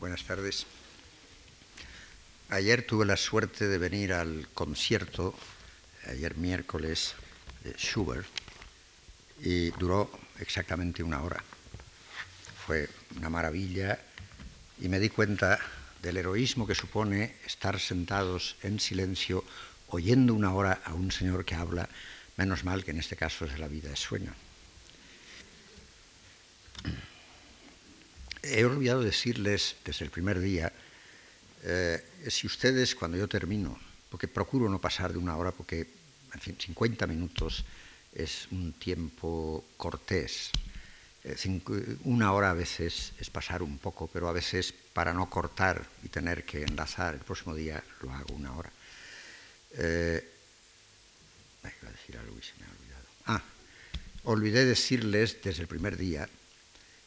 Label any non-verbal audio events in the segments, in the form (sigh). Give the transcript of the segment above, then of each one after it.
buenas tardes. Ayer tuve la suerte de venir al concierto, ayer miércoles, de Schubert, y duró exactamente una hora. Fue una maravilla y me di cuenta del heroísmo que supone estar sentados en silencio oyendo una hora a un señor que habla, menos mal que en este caso es de la vida es sueño. He olvidado decirles desde el primer día, eh, si ustedes cuando yo termino, porque procuro no pasar de una hora, porque en fin, 50 minutos es un tiempo cortés. Eh, una hora a veces es pasar un poco, pero a veces para no cortar y tener que enlazar el próximo día lo hago una hora. Eh, iba a decir algo y se me ha olvidado. Ah, olvidé decirles desde el primer día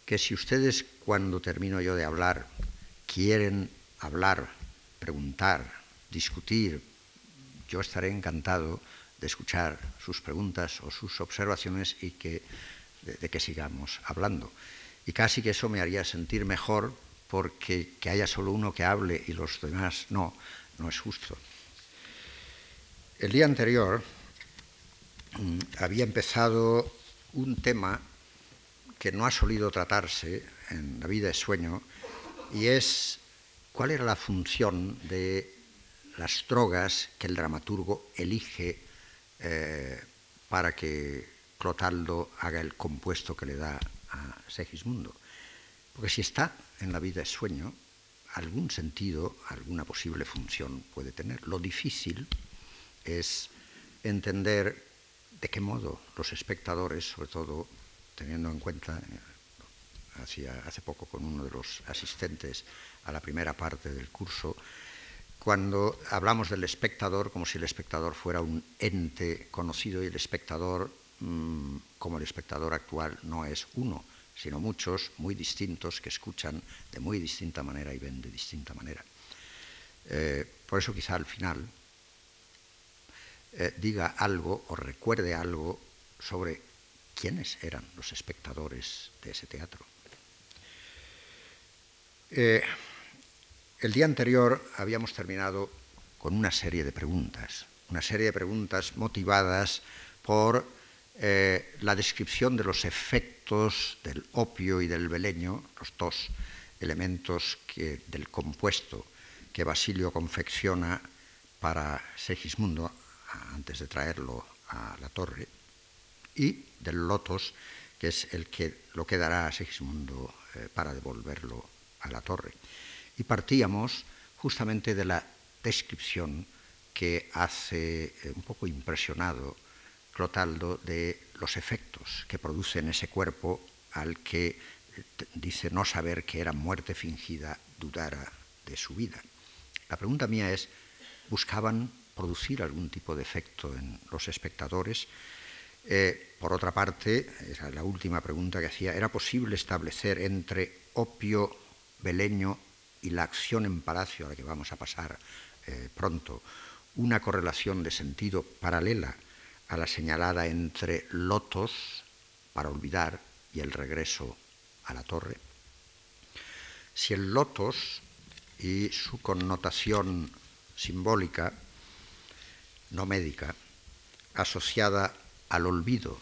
que si ustedes cuando termino yo de hablar quieren hablar, preguntar, discutir, yo estaré encantado de escuchar sus preguntas o sus observaciones y que, de, que sigamos hablando. Y casi que eso me haría sentir mejor porque que haya solo uno que hable y los demás no, no es justo. El día anterior mm, había empezado un tema que no ha solido tratarse en la vida de sueño y es cuál era la función de las drogas que el dramaturgo elige eh, para que Clotaldo haga el compuesto que le da a Segismundo. Porque si está en la vida de sueño, algún sentido, alguna posible función puede tener. Lo difícil es entender de qué modo los espectadores, sobre todo teniendo en cuenta, eh, hace poco con uno de los asistentes a la primera parte del curso, cuando hablamos del espectador como si el espectador fuera un ente conocido y el espectador, mm, como el espectador actual, no es uno, sino muchos muy distintos que escuchan de muy distinta manera y ven de distinta manera. Eh, por eso quizá al final eh, diga algo o recuerde algo sobre quiénes eran los espectadores de ese teatro. Eh, el día anterior habíamos terminado con una serie de preguntas, una serie de preguntas motivadas por eh, la descripción de los efectos del opio y del beleño, los dos elementos del compuesto que Basilio confecciona para Segismundo antes de traerlo a la torre, y del lotos, que es el que lo que dará a Segismundo eh, para devolverlo a la torre. Y partíamos justamente de la descripción que hace eh, un poco impresionado Clotaldo de los efectos que produce en ese cuerpo al que eh, dice no saber que era muerte fingida, dudara de su vida. La pregunta mía es, ¿buscaban producir algún tipo de efecto en los espectadores? Eh, por otra parte, la última pregunta que hacía, ¿era posible establecer entre opio, beleño y la acción en palacio a la que vamos a pasar eh, pronto una correlación de sentido paralela a la señalada entre lotos para olvidar y el regreso a la torre? Si el lotos y su connotación simbólica, no médica, asociada al olvido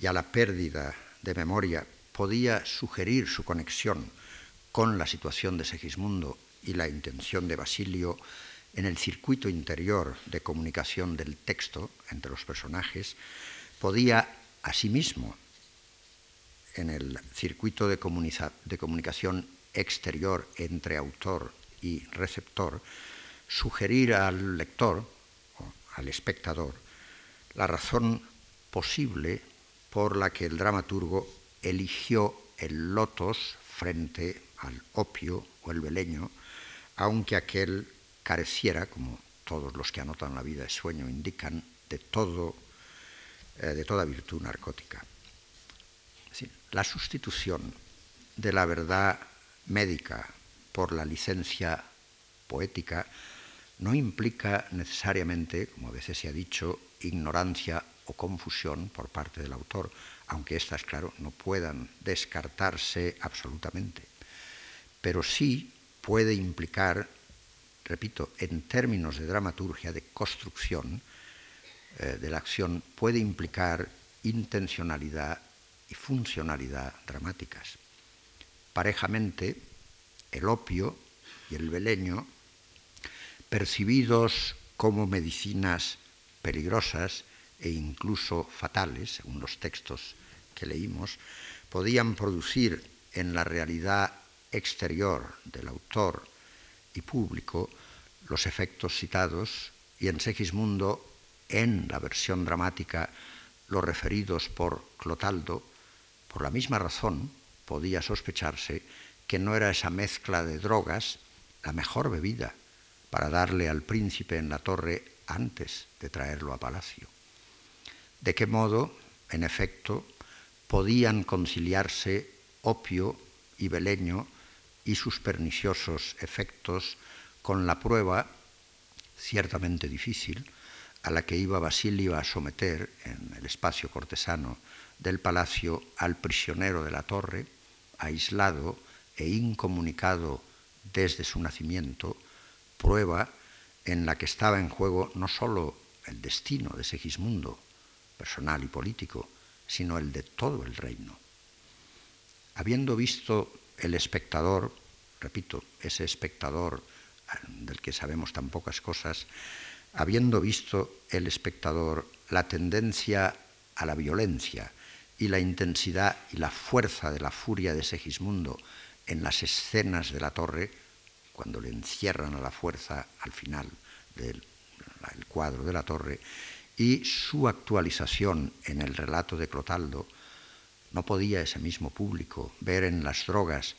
y a la pérdida de memoria podía sugerir su conexión con la situación de Segismundo y la intención de Basilio en el circuito interior de comunicación del texto entre los personajes, podía asimismo en el circuito de, de comunicación exterior entre autor y receptor, sugerir al lector o al espectador la razón posible por la que el dramaturgo eligió el lotos frente al opio o el beleño, aunque aquel careciera, como todos los que anotan la vida de sueño indican, de, todo, eh, de toda virtud narcótica. la sustitución de la verdad médica por la licencia poética no implica necesariamente, como a veces se ha dicho, ignorancia o confusión por parte del autor, aunque estas, claro, no puedan descartarse absolutamente. pero sí puede implicar, repito, en términos de dramaturgia, de construcción eh, de la acción, puede implicar intencionalidad y funcionalidad dramáticas. Parejamente, el opio y el beleño, percibidos como medicinas peligrosas e incluso fatales, según los textos que leímos, podían producir en la realidad exterior del autor y público los efectos citados y en Segismundo, en la versión dramática, los referidos por Clotaldo, por la misma razón podía sospecharse que no era esa mezcla de drogas la mejor bebida para darle al príncipe en la torre antes de traerlo a palacio. ¿De qué modo, en efecto, podían conciliarse opio y beleño y sus perniciosos efectos con la prueba, ciertamente difícil, a la que iba Basilio a someter en el espacio cortesano del palacio al prisionero de la torre, aislado e incomunicado desde su nacimiento, prueba en la que estaba en juego no sólo el destino de Segismundo, personal y político, sino el de todo el reino. Habiendo visto el espectador, repito, ese espectador ah, del que sabemos tan pocas cosas, habiendo visto el espectador la tendencia a la violencia y la intensidad y la fuerza de la furia de Segismundo en las escenas de la torre, cuando le encierran a la fuerza al final del cuadro de la torre, y su actualización en el relato de Clotaldo, no podía ese mismo público ver en las drogas,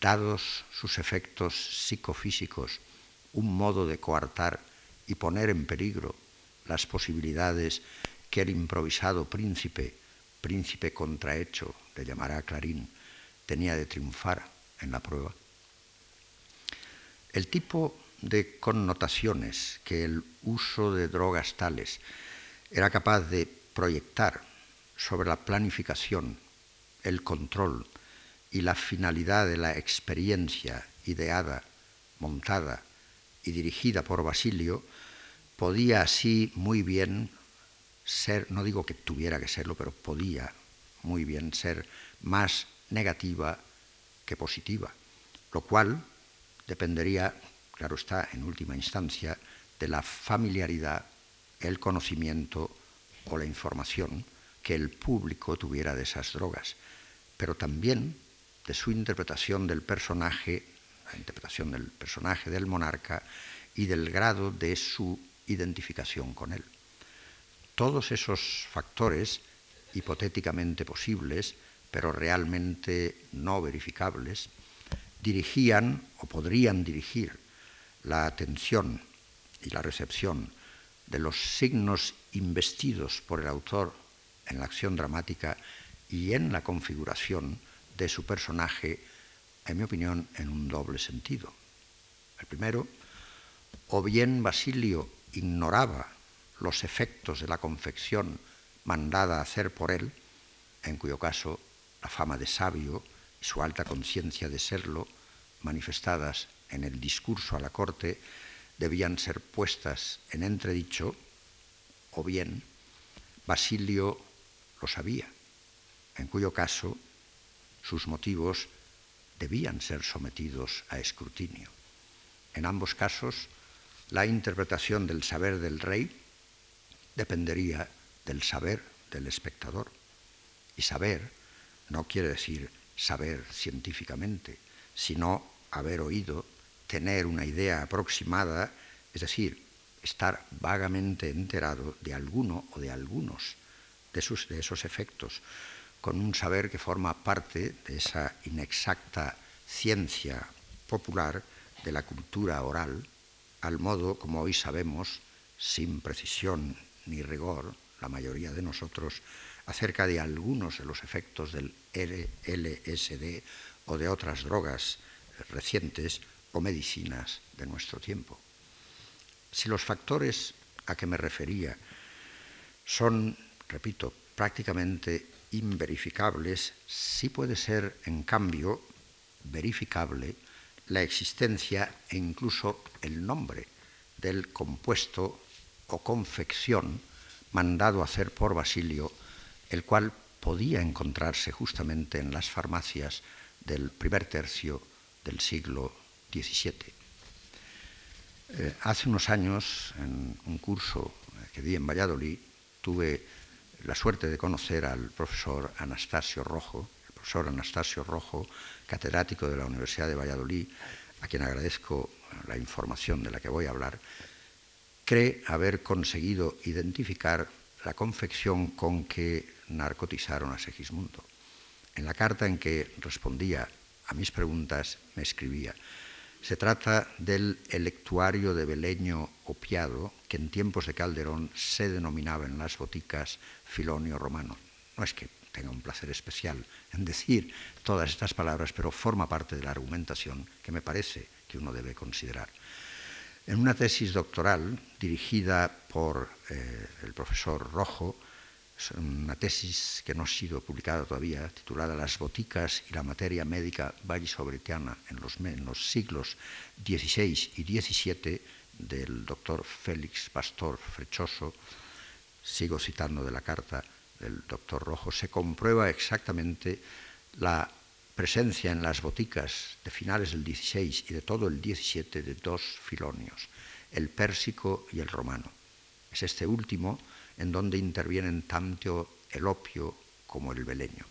dados sus efectos psicofísicos, un modo de coartar y poner en peligro las posibilidades que el improvisado príncipe, príncipe contrahecho, le llamará Clarín, tenía de triunfar en la prueba. El tipo de connotaciones que el uso de drogas tales era capaz de proyectar sobre la planificación el control y la finalidad de la experiencia ideada, montada y dirigida por Basilio, podía así muy bien ser, no digo que tuviera que serlo, pero podía muy bien ser más negativa que positiva, lo cual dependería, claro está, en última instancia, de la familiaridad, el conocimiento o la información que el público tuviera de esas drogas pero también de su interpretación del personaje, la interpretación del personaje del monarca y del grado de su identificación con él. Todos esos factores, hipotéticamente posibles, pero realmente no verificables, dirigían o podrían dirigir la atención y la recepción de los signos investidos por el autor en la acción dramática y en la configuración de su personaje, en mi opinión, en un doble sentido. El primero, o bien Basilio ignoraba los efectos de la confección mandada a hacer por él, en cuyo caso la fama de sabio y su alta conciencia de serlo, manifestadas en el discurso a la corte, debían ser puestas en entredicho, o bien Basilio lo sabía en cuyo caso sus motivos debían ser sometidos a escrutinio. En ambos casos, la interpretación del saber del rey dependería del saber del espectador. Y saber no quiere decir saber científicamente, sino haber oído, tener una idea aproximada, es decir, estar vagamente enterado de alguno o de algunos de, de esos efectos con un saber que forma parte de esa inexacta ciencia popular de la cultura oral, al modo como hoy sabemos, sin precisión ni rigor, la mayoría de nosotros, acerca de algunos de los efectos del LSD o de otras drogas recientes o medicinas de nuestro tiempo. Si los factores a que me refería son, repito, prácticamente inverificables, sí puede ser, en cambio, verificable la existencia e incluso el nombre del compuesto o confección mandado hacer por Basilio, el cual podía encontrarse justamente en las farmacias del primer tercio del siglo XVII. Eh, hace unos años, en un curso que di en Valladolid, tuve la suerte de conocer al profesor Anastasio Rojo, el profesor Anastasio Rojo, catedrático de la Universidad de Valladolid, a quien agradezco la información de la que voy a hablar, cree haber conseguido identificar la confección con que narcotizaron a Segismundo. En la carta en que respondía a mis preguntas me escribía, se trata del electuario de Beleño opiado que en tiempos de Calderón se denominaba en las boticas Filonio Romano. No es que tenga un placer especial en decir todas estas palabras, pero forma parte de la argumentación que me parece que uno debe considerar. En una tesis doctoral dirigida por eh, el profesor Rojo, una tesis que no ha sido publicada todavía, titulada Las boticas y la materia médica vallisobretiana en los, en los siglos XVI y XVII, del doctor Félix Pastor Frechoso, sigo citando de la carta del doctor Rojo, se comprueba exactamente la presencia en las boticas de finales del XVI y de todo el XVII de dos filonios, el pérsico y el romano. Es este último en donde intervienen tanto el opio como el beleño.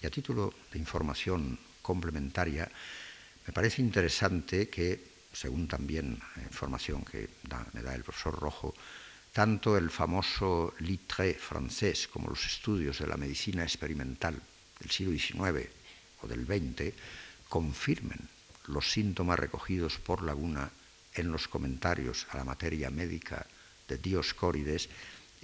Y a título de información complementaria, me parece interesante que, según también información que me da el profesor Rojo, tanto el famoso Littré francés como los estudios de la medicina experimental del siglo XIX o del XX confirmen los síntomas recogidos por Laguna en los comentarios a la materia médica de Dioscórides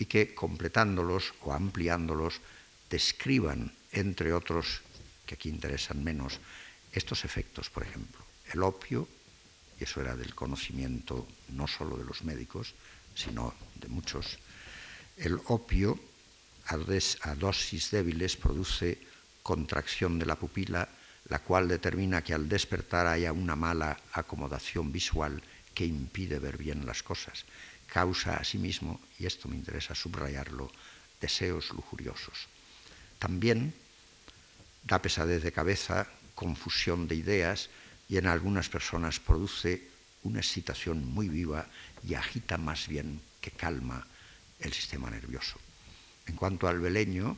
y que completándolos o ampliándolos describan, entre otros que aquí interesan menos, estos efectos, por ejemplo. El opio, y eso era del conocimiento no solo de los médicos, sino de muchos, el opio a, dosis débiles produce contracción de la pupila, la cual determina que al despertar haya una mala acomodación visual que impide ver bien las cosas causa asimismo, y esto me interesa subrayarlo, deseos lujuriosos. También da pesadez de cabeza, confusión de ideas y en algunas personas produce una excitación muy viva y agita más bien que calma el sistema nervioso. En cuanto al beleño,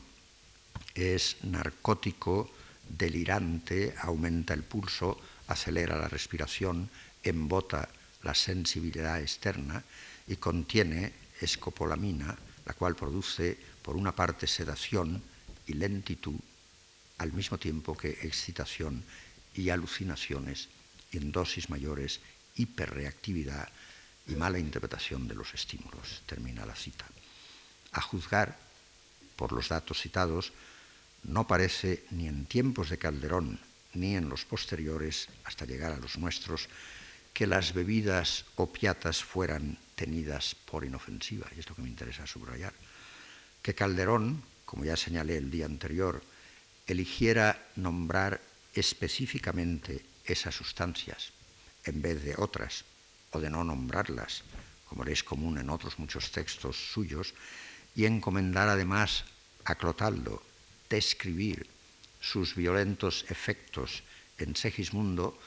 es narcótico, delirante, aumenta el pulso, acelera la respiración, embota la sensibilidad externa y contiene escopolamina, la cual produce por una parte sedación y lentitud, al mismo tiempo que excitación y alucinaciones, y en dosis mayores hiperreactividad y mala interpretación de los estímulos. Termina la cita. A juzgar por los datos citados, no parece ni en tiempos de Calderón ni en los posteriores, hasta llegar a los nuestros, que las bebidas opiatas fueran tenidas por inofensiva, y es lo que me interesa subrayar. Que Calderón, como ya señalé el día anterior, eligiera nombrar específicamente esas sustancias en vez de otras, o de no nombrarlas, como le es común en otros muchos textos suyos, y encomendar además a Clotaldo describir sus violentos efectos en Segismundo,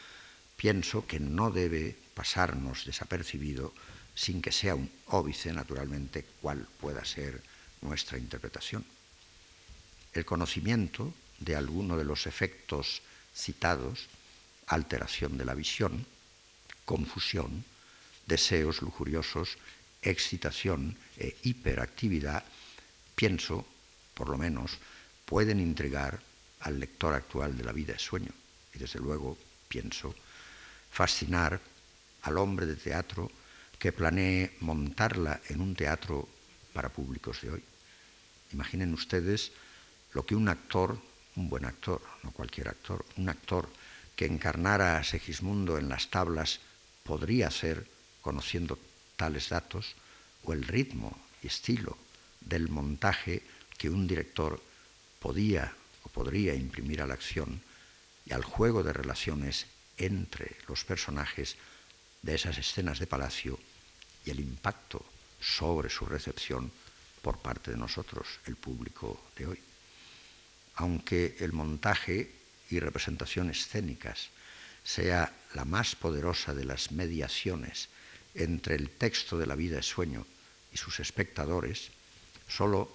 pienso que no debe pasarnos desapercibido sin que sea un óbice, naturalmente, cuál pueda ser nuestra interpretación. El conocimiento de alguno de los efectos citados, alteración de la visión, confusión, deseos lujuriosos, excitación e hiperactividad, pienso, por lo menos, pueden intrigar al lector actual de la vida de sueño. Y desde luego, pienso, fascinar al hombre de teatro que planee montarla en un teatro para públicos de hoy. Imaginen ustedes lo que un actor, un buen actor, no cualquier actor, un actor que encarnara a Segismundo en las tablas podría hacer conociendo tales datos, o el ritmo y estilo del montaje que un director podía o podría imprimir a la acción y al juego de relaciones entre los personajes de esas escenas de palacio y el impacto sobre su recepción por parte de nosotros, el público de hoy. Aunque el montaje y representación escénicas sea la más poderosa de las mediaciones entre el texto de la vida de sueño y sus espectadores, solo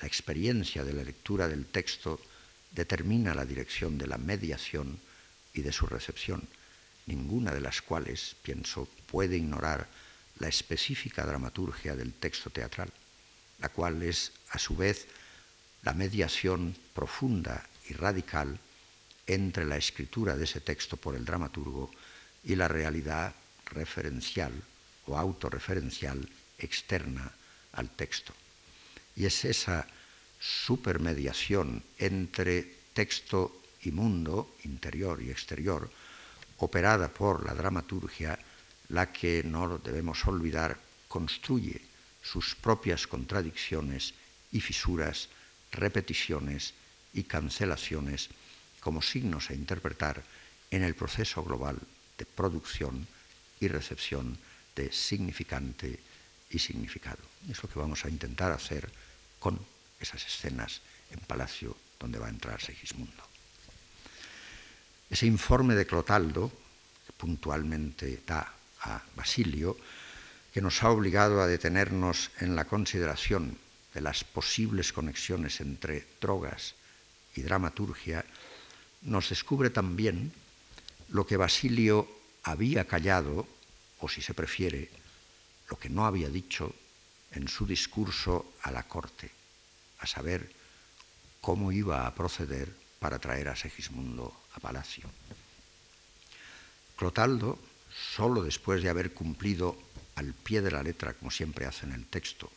la experiencia de la lectura del texto determina la dirección de la mediación y de su recepción, ninguna de las cuales, pienso, puede ignorar la específica dramaturgia del texto teatral, la cual es, a su vez, la mediación profunda y radical entre la escritura de ese texto por el dramaturgo y la realidad referencial o autorreferencial externa al texto. Y es esa supermediación entre texto y mundo, interior y exterior, operada por la dramaturgia, la que, no lo debemos olvidar, construye sus propias contradicciones y fisuras, repeticiones y cancelaciones como signos a interpretar en el proceso global de producción y recepción de significante y significado. Es lo que vamos a intentar hacer con esas escenas en Palacio donde va a entrar Segismundo. Ese informe de Clotaldo, que puntualmente da a Basilio, que nos ha obligado a detenernos en la consideración de las posibles conexiones entre drogas y dramaturgia, nos descubre también lo que Basilio había callado, o si se prefiere, lo que no había dicho en su discurso a la corte, a saber cómo iba a proceder para traer a Segismundo a palacio. Clotaldo, solo después de haber cumplido al pie de la letra, como siempre hace en el texto,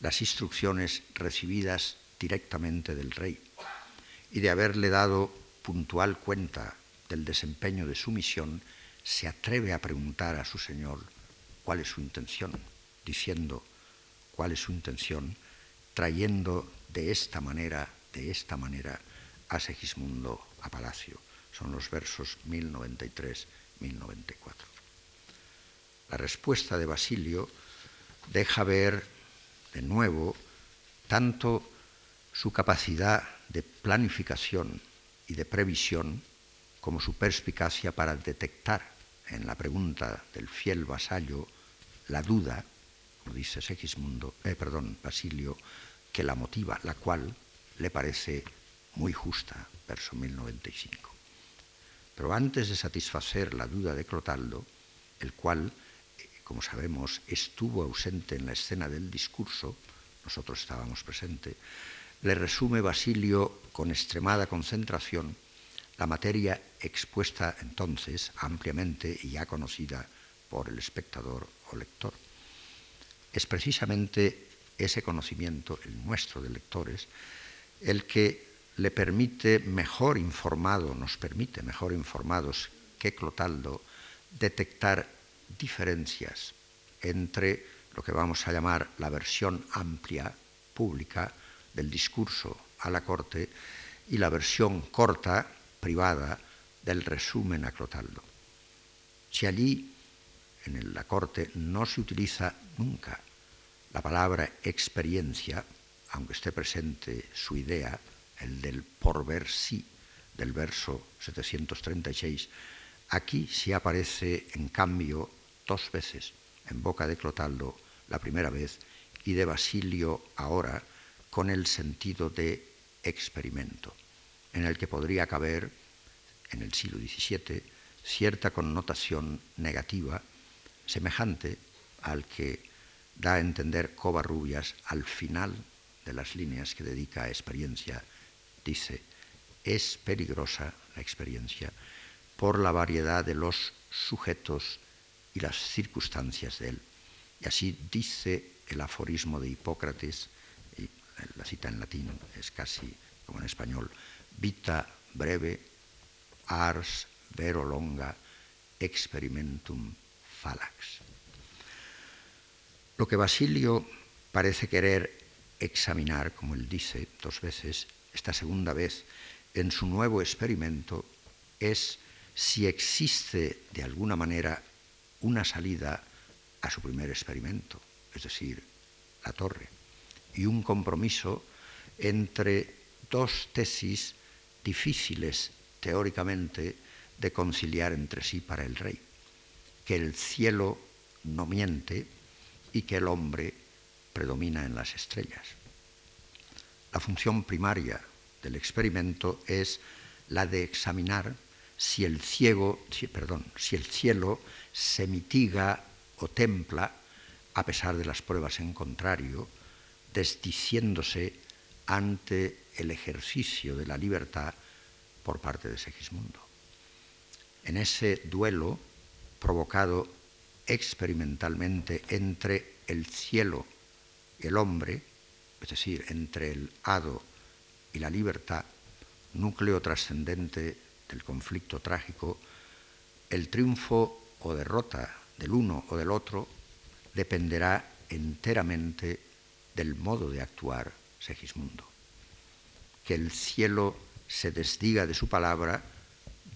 las instrucciones recibidas directamente del rey y de haberle dado puntual cuenta del desempeño de su misión, se atreve a preguntar a su señor cuál es su intención, diciendo cuál es su intención, trayendo de esta manera, de esta manera, a Segismundo a palacio. Son los versos 1093-1094. La respuesta de Basilio deja ver de nuevo tanto su capacidad de planificación y de previsión como su perspicacia para detectar en la pregunta del fiel vasallo la duda, como dice Segismundo, eh, perdón, Basilio, que la motiva, la cual le parece muy justa, verso 1095. Pero antes de satisfacer la duda de Clotaldo, el cual, como sabemos, estuvo ausente en la escena del discurso, nosotros estábamos presentes, le resume Basilio con extremada concentración la materia expuesta entonces ampliamente y ya conocida por el espectador o lector. Es precisamente ese conocimiento, el nuestro de lectores, el que le permite mejor informado, nos permite mejor informados que Clotaldo, detectar diferencias entre lo que vamos a llamar la versión amplia, pública, del discurso a la corte y la versión corta, privada, del resumen a Clotaldo. Si allí, en la corte, no se utiliza nunca la palabra experiencia, aunque esté presente su idea, el del por ver sí del verso 736, aquí sí aparece en cambio dos veces en boca de Clotaldo la primera vez y de Basilio ahora con el sentido de experimento, en el que podría caber en el siglo XVII cierta connotación negativa semejante al que da a entender Covarrubias al final de las líneas que dedica a experiencia. Dice, es peligrosa la experiencia por la variedad de los sujetos y las circunstancias de él. Y así dice el aforismo de Hipócrates, y la cita en latín es casi como en español, vita breve, ars vero longa, experimentum falax. Lo que Basilio parece querer examinar, como él dice dos veces, esta segunda vez, en su nuevo experimento, es si existe de alguna manera una salida a su primer experimento, es decir, la torre, y un compromiso entre dos tesis difíciles teóricamente de conciliar entre sí para el rey, que el cielo no miente y que el hombre predomina en las estrellas. La función primaria del experimento es la de examinar si el ciego, perdón, si el cielo se mitiga o templa a pesar de las pruebas en contrario, desdiciéndose ante el ejercicio de la libertad por parte de Segismundo. En ese duelo provocado experimentalmente entre el cielo y el hombre, es decir, entre el hado y la libertad, núcleo trascendente del conflicto trágico, el triunfo o derrota del uno o del otro dependerá enteramente del modo de actuar Segismundo. Que el cielo se desdiga de su palabra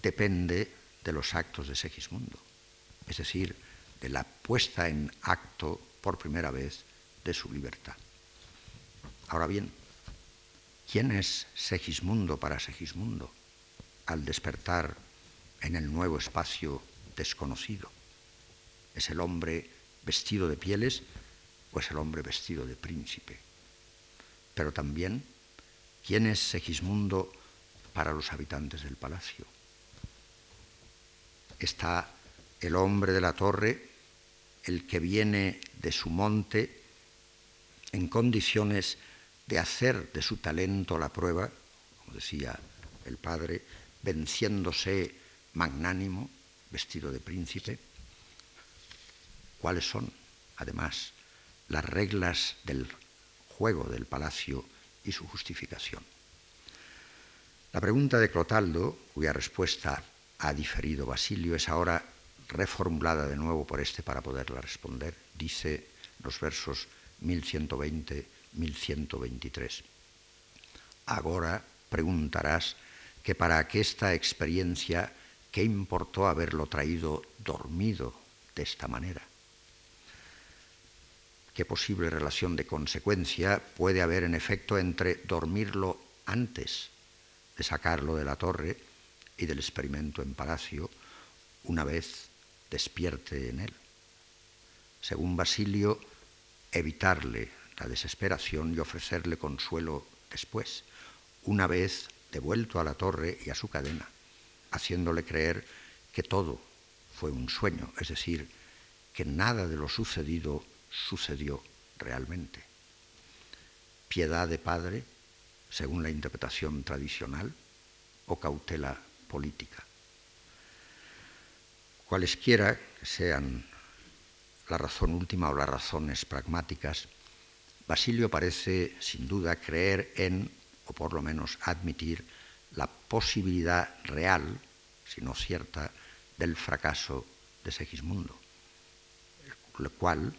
depende de los actos de Segismundo, es decir, de la puesta en acto por primera vez de su libertad. Ahora bien, ¿quién es Segismundo para Segismundo al despertar en el nuevo espacio desconocido? ¿Es el hombre vestido de pieles o es el hombre vestido de príncipe? Pero también, ¿quién es Segismundo para los habitantes del palacio? Está el hombre de la torre, el que viene de su monte en condiciones de hacer de su talento la prueba, como decía el padre, venciéndose magnánimo, vestido de príncipe. ¿Cuáles son, además, las reglas del juego del palacio y su justificación? La pregunta de Clotaldo, cuya respuesta ha diferido Basilio, es ahora reformulada de nuevo por este para poderla responder. Dice los versos 1120-1123. Ahora preguntarás que para aquesta experiencia, ¿qué importó haberlo traído dormido de esta manera? ¿Qué posible relación de consecuencia puede haber en efecto entre dormirlo antes de sacarlo de la torre y del experimento en palacio una vez despierte en él? Según Basilio, evitarle la desesperación y ofrecerle consuelo después, una vez devuelto a la torre y a su cadena, haciéndole creer que todo fue un sueño, es decir, que nada de lo sucedido sucedió realmente. Piedad de padre, según la interpretación tradicional, o cautela política. Cualesquiera que sean la razón última o las razones pragmáticas, Basilio parece sin duda creer en o por lo menos admitir posibilidad real, si no cierta, del fracaso de Segismundo, lo cual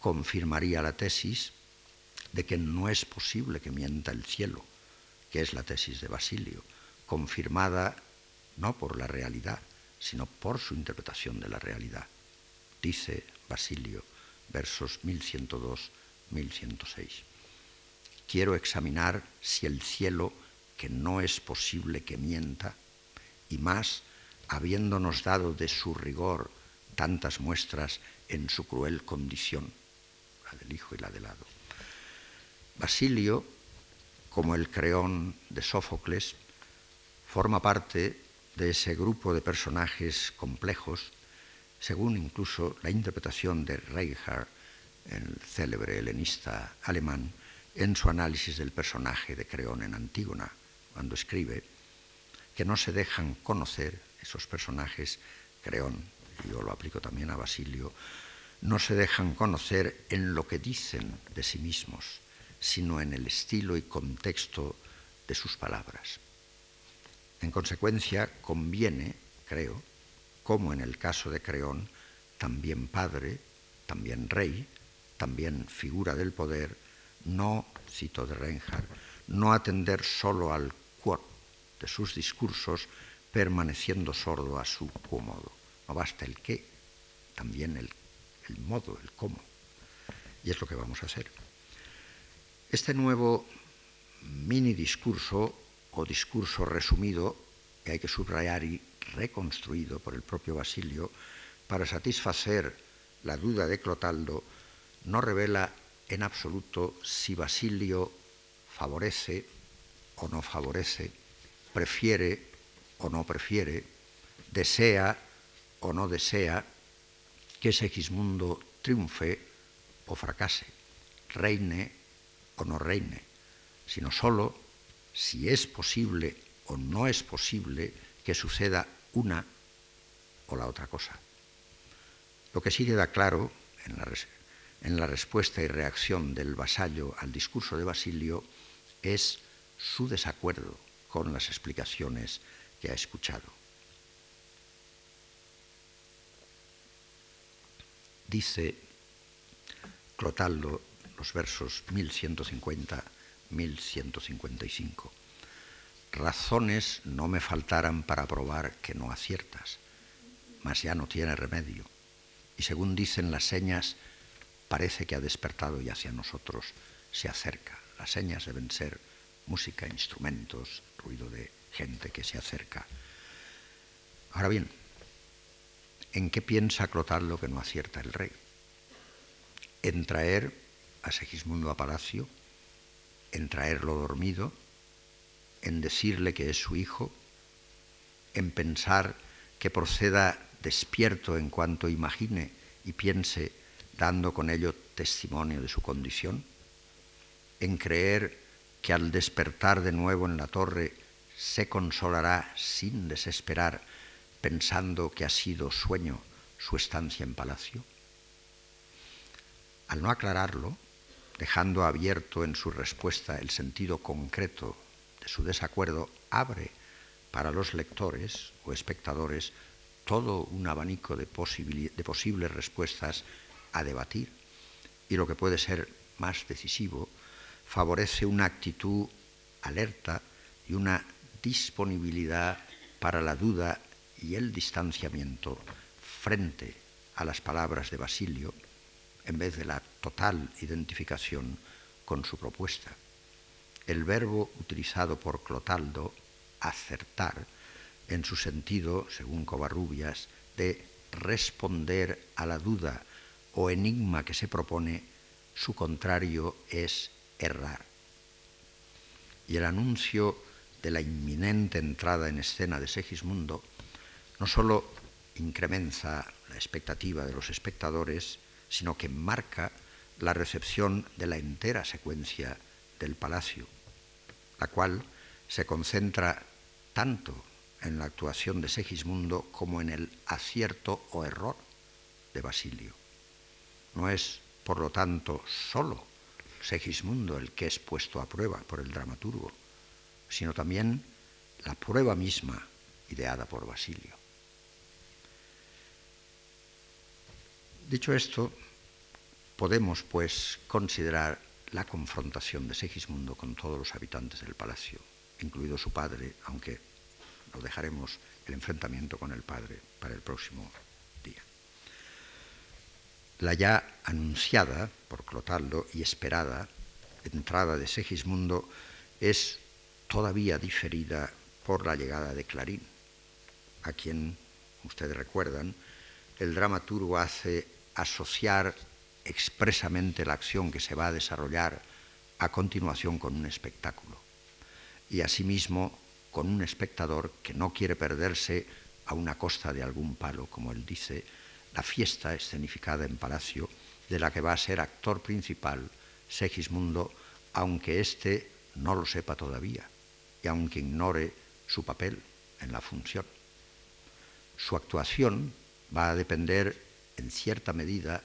confirmaría la tesis de que no es posible que mienta el cielo, que es la tesis de Basilio, confirmada no por la realidad, sino por su interpretación de la realidad. Dice Basilio, versos 1102-1106 quiero examinar si el cielo, que no es posible que mienta, y más habiéndonos dado de su rigor tantas muestras en su cruel condición, la del hijo y la del hado. Basilio, como el creón de Sófocles, forma parte de ese grupo de personajes complejos, según incluso la interpretación de Reinhardt, el célebre helenista alemán, en su análisis del personaje de Creón en Antígona, cuando escribe que no se dejan conocer esos personajes, Creón, yo lo aplico también a Basilio, no se dejan conocer en lo que dicen de sí mismos, sino en el estilo y contexto de sus palabras. En consecuencia, conviene, creo, como en el caso de Creón, también padre, también rey, también figura del poder, no, cito de Reinhardt, no atender solo al quod de sus discursos, permaneciendo sordo a su cómodo. No basta el qué, también el, el modo, el cómo. Y es lo que vamos a hacer. Este nuevo mini discurso o discurso resumido que hay que subrayar y reconstruido por el propio Basilio para satisfacer la duda de Clotaldo, no revela en absoluto si Basilio favorece o no favorece, prefiere o no prefiere, desea o no desea que Segismundo triunfe o fracase, reine o no reine, sino sólo si es posible o no es posible que suceda una o la otra cosa. Lo que sí queda claro en la, en la respuesta y reacción del vasallo al discurso de Basilio es su desacuerdo con las explicaciones que ha escuchado. Dice Clotaldo los versos 1150-1155. Razones no me faltaran para probar que no aciertas, mas ya no tiene remedio. Y según dicen las señas, parece que ha despertado y hacia nosotros se acerca. Las señas deben ser música, instrumentos, ruido de gente que se acerca. Ahora bien, ¿en qué piensa Clotaldo que no acierta el rey? En traer a Segismundo a palacio, en traerlo dormido, en decirle que es su hijo, en pensar que proceda despierto en cuanto imagine y piense, dando con ello testimonio de su condición, en creer que al despertar de nuevo en la torre se consolará sin desesperar, pensando que ha sido sueño su estancia en palacio? Al no aclararlo, dejando abierto en su respuesta el sentido concreto de su desacuerdo, abre para los lectores o espectadores todo un abanico de, posibles respuestas a debatir. Y lo que puede ser más decisivo, favorece una actitud alerta y una disponibilidad para la duda y el distanciamiento frente a las palabras de Basilio en vez de la total identificación con su propuesta. El verbo utilizado por Clotaldo, acertar, en su sentido, según Covarrubias, de responder a la duda o enigma que se propone, su contrario es errar. Y el anuncio de la inminente entrada en escena de Segismundo no sólo incrementa la expectativa de los espectadores, sino que marca la recepción de la entera secuencia del palacio, la cual se concentra tanto en la actuación de Segismundo como en el acierto o error de Basilio. No es, por lo tanto, sólo Segismundo el que es puesto a prueba por el dramaturgo, sino también la prueba misma ideada por Basilio. Dicho esto, podemos pues considerar la confrontación de Segismundo con todos los habitantes del palacio, incluido su padre, aunque lo dejaremos el enfrentamiento con el padre para el próximo. La ya anunciada por Clotaldo y esperada entrada de Segismundo es todavía diferida por la llegada de Clarín, a quien, ustedes recuerdan, el dramaturgo hace asociar expresamente la acción que se va a desarrollar a continuación con un espectáculo. Y asimismo con un espectador que no quiere perderse a una costa de algún palo, como él dice, la fiesta escenificada en Palacio de la que va a ser actor principal Segismundo, aunque éste no lo sepa todavía y aunque ignore su papel en la función. Su actuación va a depender en cierta medida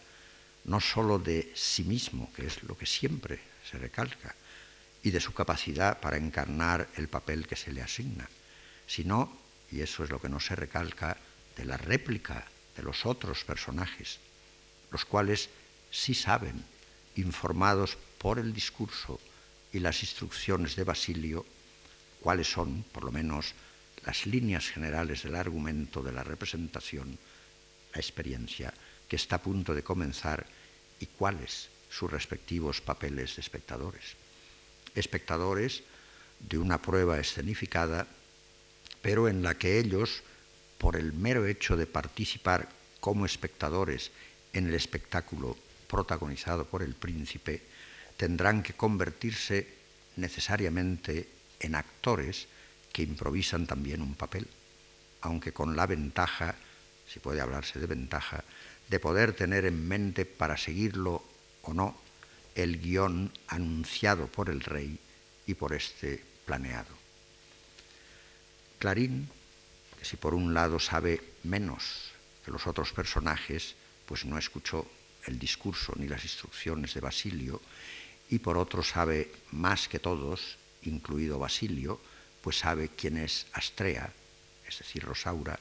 no sólo de sí mismo, que es lo que siempre se recalca, y de su capacidad para encarnar el papel que se le asigna, sino, y eso es lo que no se recalca, de la réplica de los otros personajes, los cuales sí saben, informados por el discurso y las instrucciones de Basilio, cuáles son, por lo menos, las líneas generales del argumento, de la representación, la experiencia que está a punto de comenzar y cuáles sus respectivos papeles de espectadores. Espectadores de una prueba escenificada, pero en la que ellos, por el mero hecho de participar como espectadores en el espectáculo protagonizado por el príncipe, tendrán que convertirse necesariamente en actores que improvisan también un papel, aunque con la ventaja, si puede hablarse de ventaja, de poder tener en mente para seguirlo o no el guion anunciado por el rey y por este planeado. Clarín, si por un lado sabe menos que los otros personajes, pues no escuchó el discurso ni las instrucciones de Basilio, y por otro sabe más que todos, incluido Basilio, pues sabe quién es Astrea, es decir, Rosaura,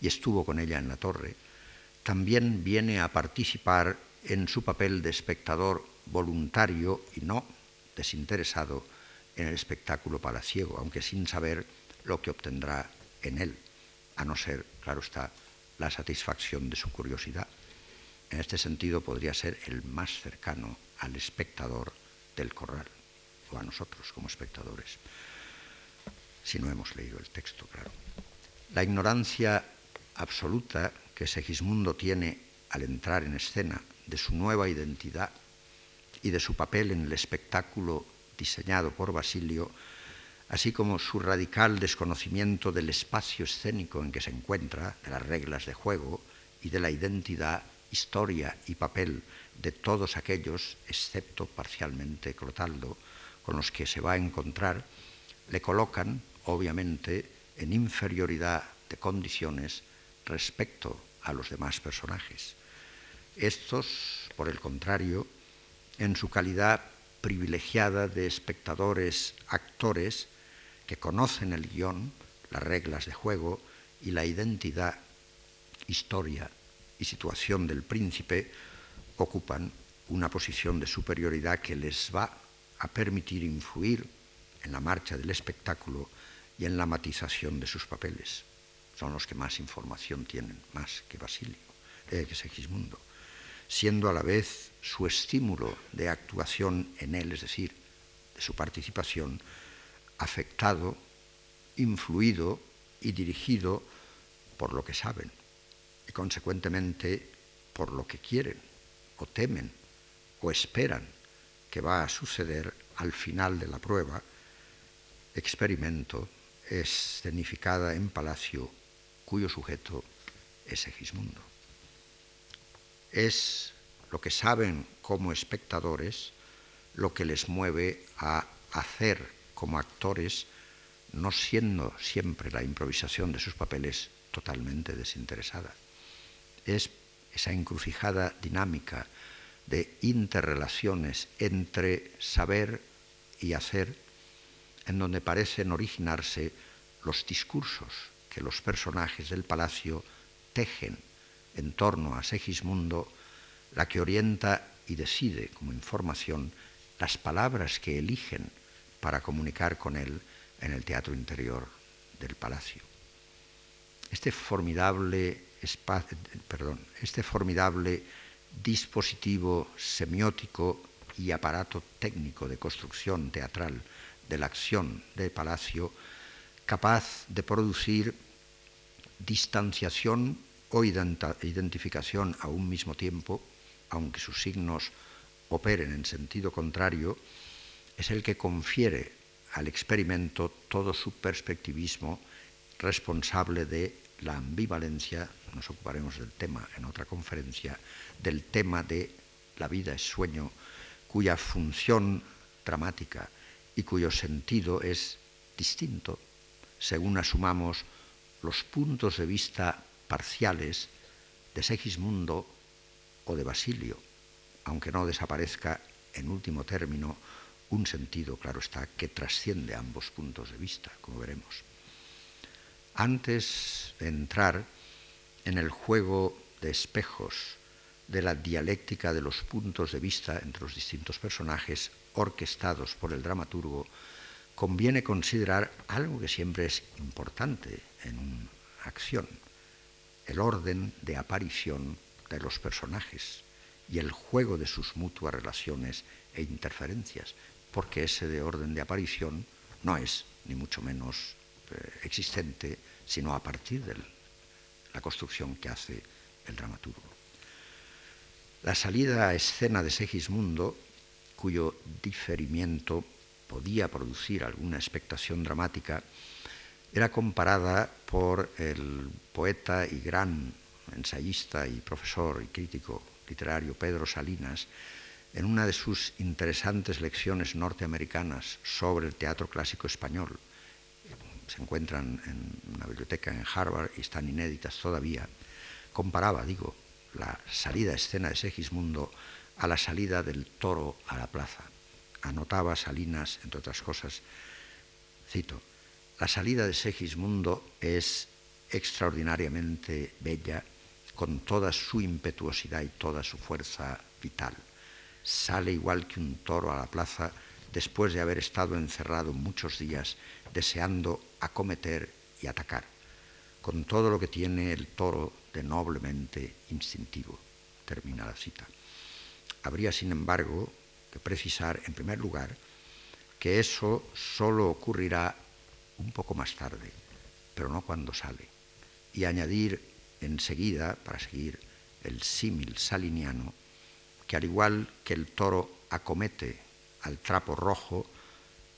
y estuvo con ella en la torre, también viene a participar en su papel de espectador voluntario y no desinteresado en el espectáculo palaciego, aunque sin saber lo que obtendrá en él, a no ser, claro está, la satisfacción de su curiosidad. En este sentido podría ser el más cercano al espectador del corral, o a nosotros como espectadores, si no hemos leído el texto, claro. La ignorancia absoluta que Segismundo tiene al entrar en escena de su nueva identidad y de su papel en el espectáculo diseñado por Basilio, así como su radical desconocimiento del espacio escénico en que se encuentra, de las reglas de juego y de la identidad, historia y papel de todos aquellos, excepto parcialmente Clotaldo, con los que se va a encontrar, le colocan, obviamente, en inferioridad de condiciones respecto a los demás personajes. Estos, por el contrario, en su calidad privilegiada de espectadores, actores, que conocen el guion, las reglas de juego y la identidad, historia y situación del príncipe, ocupan una posición de superioridad que les va a permitir influir en la marcha del espectáculo y en la matización de sus papeles. Son los que más información tienen, más que Basilio, eh, que Segismundo siendo a la vez su estímulo de actuación en él, es decir, de su participación, afectado, influido y dirigido por lo que saben y consecuentemente por lo que quieren o temen o esperan que va a suceder al final de la prueba, experimento escenificada en palacio cuyo sujeto es Segismundo es lo que saben como espectadores, lo que les mueve a hacer como actores, no siendo siempre la improvisación de sus papeles totalmente desinteresada. Es esa encrucijada dinámica de interrelaciones entre saber y hacer, en donde parecen originarse los discursos que los personajes del palacio tejen en torno a Segismundo la que orienta y decide como información las palabras que eligen para comunicar con él en el teatro interior del palacio. Este formidable, perdón, este formidable dispositivo semiótico y aparato técnico de construcción teatral de la acción del palacio, capaz de producir distanciación o identificación a un mismo tiempo, aunque sus signos operen en sentido contrario, es el que confiere al experimento todo su perspectivismo responsable de la ambivalencia, nos ocuparemos del tema en otra conferencia, del tema de la vida es sueño, cuya función dramática y cuyo sentido es distinto según asumamos los puntos de vista parciales de Segismundo o de Basilio, aunque no desaparezca en último término un sentido, claro está, que trasciende ambos puntos de vista, como veremos. Antes de entrar en el juego de espejos de la dialéctica de los puntos de vista entre los distintos personajes orquestados por el dramaturgo, conviene considerar algo que siempre es importante en una acción, el orden de aparición de los personajes y el juego de sus mutuas relaciones e interferencias, porque ese de orden de aparición no es ni mucho menos eh, existente, sino a partir de la construcción que hace el dramaturgo. La salida a escena de Segismundo, cuyo diferimiento podía producir alguna expectación dramática, era comparada por el poeta y gran ensayista y profesor y crítico literario Pedro Salinas en una de sus interesantes lecciones norteamericanas sobre el teatro clásico español. Se encuentran en una biblioteca en Harvard y están inéditas todavía. Comparaba, digo, la salida a escena de Segismundo a la salida del toro a la plaza. Anotaba Salinas, entre otras cosas, cito, la salida de Segismundo es extraordinariamente bella, con toda su impetuosidad y toda su fuerza vital. Sale igual que un toro a la plaza después de haber estado encerrado muchos días deseando acometer y atacar, con todo lo que tiene el toro de noblemente instintivo. Termina la cita. Habría, sin embargo, que precisar, en primer lugar, que eso solo ocurrirá un poco más tarde, pero no cuando sale, y añadir enseguida, para seguir el símil saliniano, que al igual que el toro acomete al trapo rojo,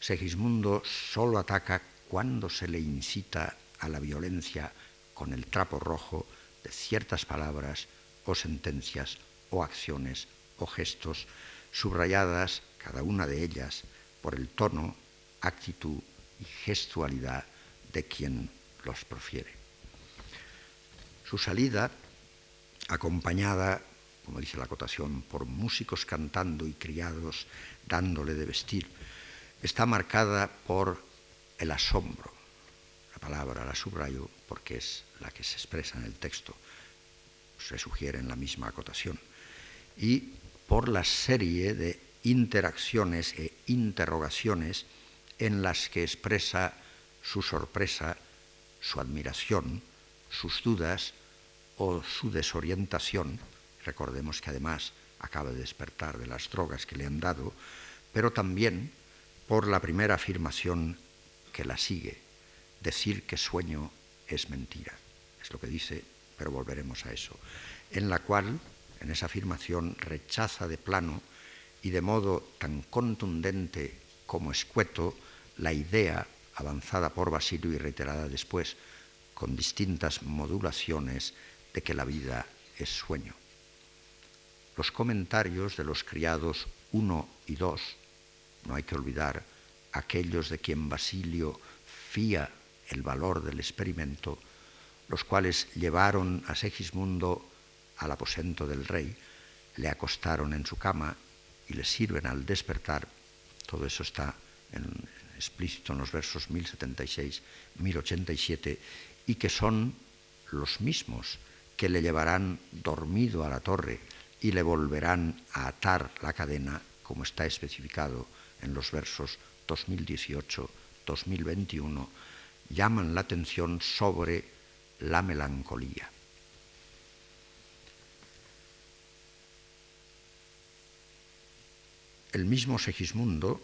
Segismundo solo ataca cuando se le incita a la violencia con el trapo rojo de ciertas palabras o sentencias o acciones o gestos subrayadas, cada una de ellas, por el tono, actitud y gestualidad de quien los profiere. Su salida, acompañada, como dice la acotación, por músicos cantando y criados dándole de vestir, está marcada por el asombro. La palabra la subrayo porque es la que se expresa en el texto, se sugiere en la misma acotación, y por la serie de interacciones e interrogaciones en las que expresa su sorpresa, su admiración, sus dudas o su desorientación. Recordemos que además acaba de despertar de las drogas que le han dado, pero también por la primera afirmación que la sigue, decir que sueño es mentira. Es lo que dice, pero volveremos a eso. En la cual, en esa afirmación, rechaza de plano y de modo tan contundente como escueto la idea avanzada por Basilio y reiterada después, con distintas modulaciones de que la vida es sueño. Los comentarios de los criados 1 y 2, no hay que olvidar aquellos de quien Basilio fía el valor del experimento, los cuales llevaron a Segismundo al aposento del rey, le acostaron en su cama y le sirven al despertar. Todo eso está en, explícito en los versos 1076 1087 y que son los mismos que le llevarán dormido a la torre y le volverán a atar la cadena, como está especificado en los versos 2018, 2021, llaman la atención sobre la melancolía. El mismo Segismundo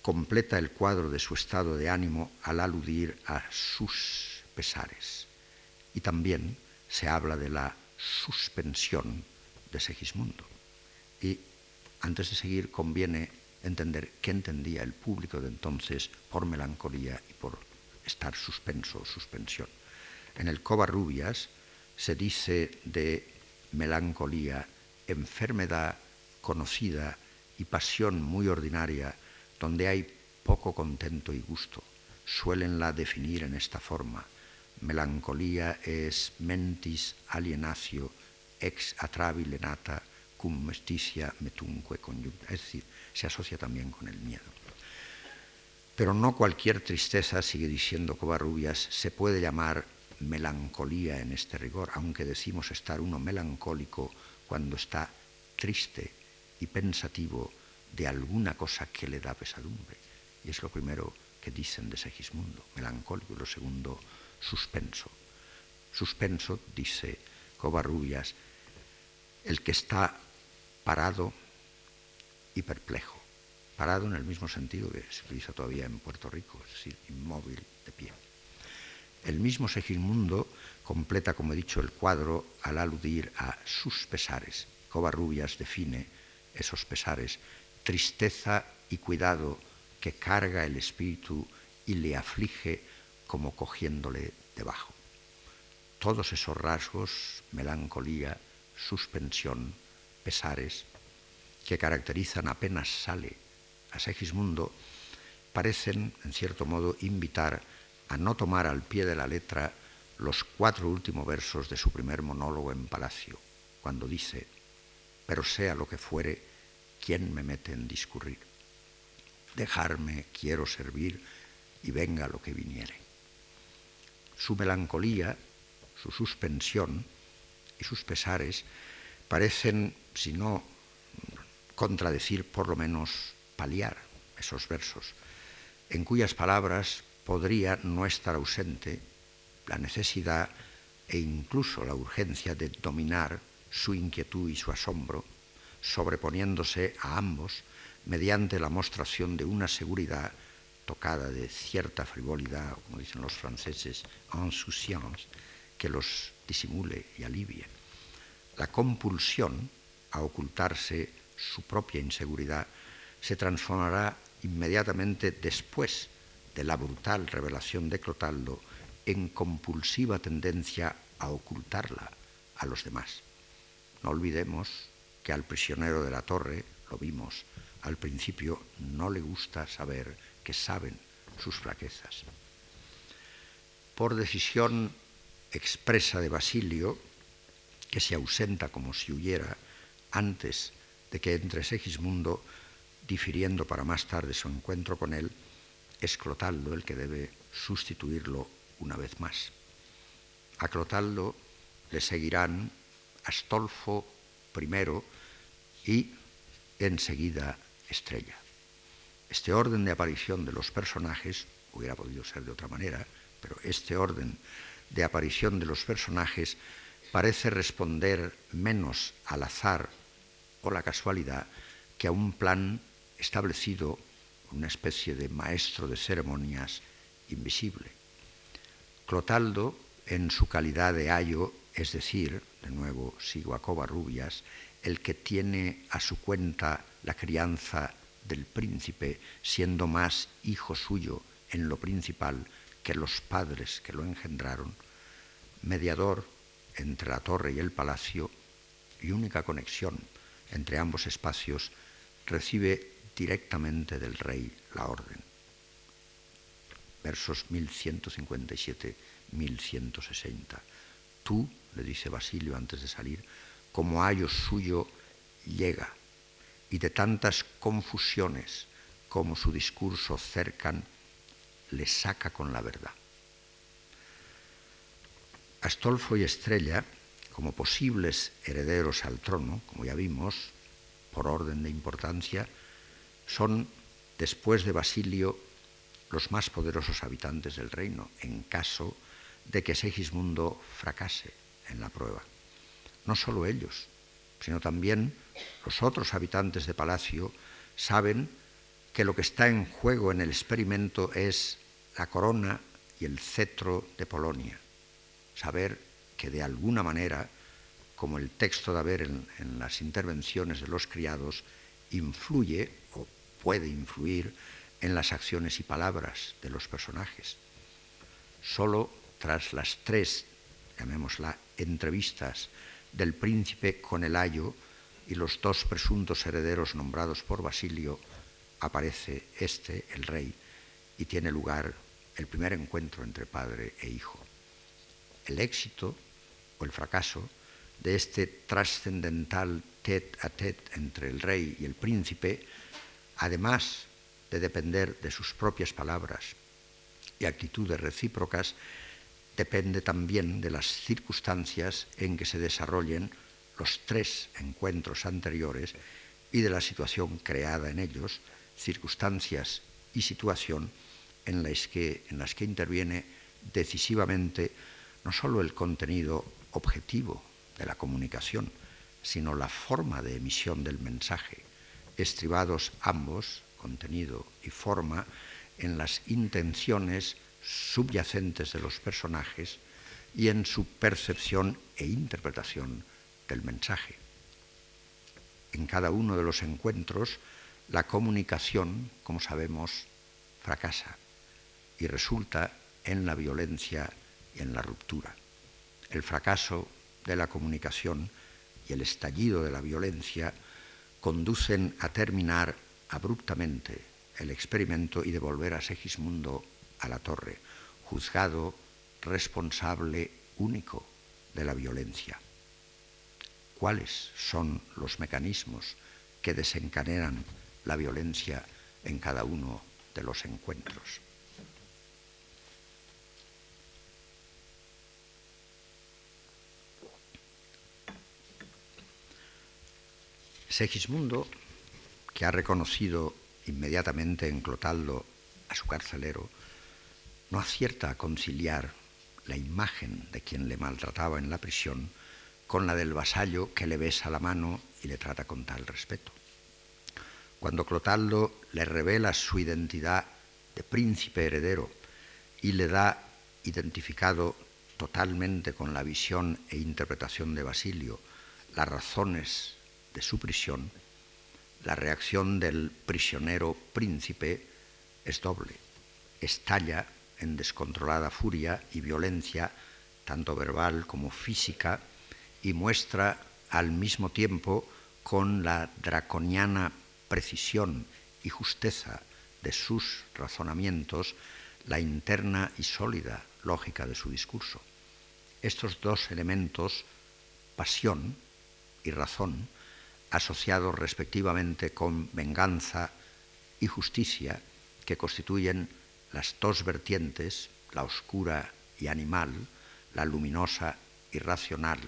completa el cuadro de su estado de ánimo al aludir a sus pesares. Y también se habla de la suspensión de Segismundo. Y antes de seguir conviene entender qué entendía el público de entonces por melancolía y por estar suspenso o suspensión. En el Covarrubias se dice de melancolía enfermedad conocida y pasión muy ordinaria donde hay poco contento y gusto, suelenla definir en esta forma. Melancolía es mentis alienatio ex atrabile nata cum mesticia metunque conjunta, es decir, se asocia también con el miedo. Pero no cualquier tristeza, sigue diciendo Covarrubias, se puede llamar melancolía en este rigor, aunque decimos estar uno melancólico cuando está triste y pensativo de alguna cosa que le da pesadumbre. Y es lo primero que dicen de Segismundo, melancólico, lo segundo, suspenso. Suspenso, dice Covarrubias, el que está parado y perplejo. Parado en el mismo sentido que se utiliza todavía en Puerto Rico, es decir, inmóvil de pie. El mismo Segismundo completa, como he dicho, el cuadro al aludir a sus pesares. Covarrubias define esos pesares, tristeza y cuidado que carga el espíritu y le aflige como cogiéndole debajo. Todos esos rasgos, melancolía, suspensión, pesares, que caracterizan apenas sale a Segismundo, parecen, en cierto modo, invitar a no tomar al pie de la letra los cuatro últimos versos de su primer monólogo en Palacio, cuando dice, pero sea lo que fuere, ¿quién me mete en discurrir? Dejarme, quiero servir, y venga lo que viniere. Su melancolía, su suspensión y sus pesares parecen, si no contradecir, por lo menos paliar esos versos, en cuyas palabras podría no estar ausente la necesidad e incluso la urgencia de dominar su inquietud y su asombro, sobreponiéndose a ambos mediante la mostración de una seguridad tocada de cierta frivolidad, como dicen los franceses, insouciance, que los disimule y alivie. La compulsión a ocultarse su propia inseguridad se transformará inmediatamente después de la brutal revelación de Clotaldo en compulsiva tendencia a ocultarla a los demás. No olvidemos que al prisionero de la torre, lo vimos al principio, no le gusta saber que saben sus flaquezas. Por decisión expresa de Basilio, que se ausenta como si huyera antes de que entre Segismundo, difiriendo para más tarde su encuentro con él, es Clotaldo el que debe sustituirlo una vez más. A Clotaldo le seguirán Astolfo I y enseguida Estrella. Este orden de aparición de los personajes, hubiera podido ser de otra manera, pero este orden de aparición de los personajes parece responder menos al azar o la casualidad que a un plan establecido, una especie de maestro de ceremonias invisible. Clotaldo, en su calidad de ayo, es decir, de nuevo sigo a Covarrubias, el que tiene a su cuenta la crianza del príncipe, siendo más hijo suyo en lo principal que los padres que lo engendraron, mediador entre la torre y el palacio y única conexión entre ambos espacios, recibe directamente del rey la orden. Versos 1157-1160. Tú, le dice Basilio antes de salir, como ayo suyo llega, y de tantas confusiones como su discurso cercan, le saca con la verdad. Astolfo y Estrella, como posibles herederos al trono, como ya vimos, por orden de importancia, son, después de Basilio, los más poderosos habitantes del reino, en caso de que Segismundo fracase en la prueba. No solo ellos, sino también los otros habitantes de palacio saben que lo que está en juego en el experimento es la corona y el cetro de Polonia saber que de alguna manera, como el texto de haber en, en las intervenciones de los criados, influye o puede influir en las acciones y palabras de los personajes. Solo tras las tres, llamémosla, entrevistas del príncipe con el ayo y los dos presuntos herederos nombrados por Basilio, aparece este, el rey, y tiene lugar el primer encuentro entre padre e hijo. El éxito o el fracaso de este trascendental tete a tete entre el rey y el príncipe, además de depender de sus propias palabras y actitudes recíprocas, depende también de las circunstancias en que se desarrollen los tres encuentros anteriores y de la situación creada en ellos, circunstancias y situación en las que, en las que interviene decisivamente no sólo el contenido objetivo de la comunicación, sino la forma de emisión del mensaje, estribados ambos, contenido y forma, en las intenciones subyacentes de los personajes y en su percepción e interpretación del mensaje. En cada uno de los encuentros, la comunicación, como sabemos, fracasa y resulta en la violencia y en la ruptura. El fracaso de la comunicación y el estallido de la violencia conducen a terminar abruptamente el experimento y devolver a Segismundo a la torre, juzgado responsable único de la violencia. ¿Cuáles son los mecanismos que desencadenan la violencia en cada uno de los encuentros? Segismundo, que ha reconocido inmediatamente en Clotaldo a su carcelero, no acierta a conciliar la imagen de quien le maltrataba en la prisión con la del vasallo que le besa la mano y le trata con tal respeto. Cuando Clotaldo le revela su identidad de príncipe heredero y le da identificado totalmente con la visión e interpretación de Basilio las razones de su prisión, la reacción del prisionero príncipe es doble. Estalla en descontrolada furia y violencia, tanto verbal como física, y muestra al mismo tiempo con la draconiana precisión y justeza de sus razonamientos la interna y sólida lógica de su discurso. Estos dos elementos, pasión y razón, asociados respectivamente con venganza y justicia, que constituyen las dos vertientes, la oscura y animal, la luminosa y racional,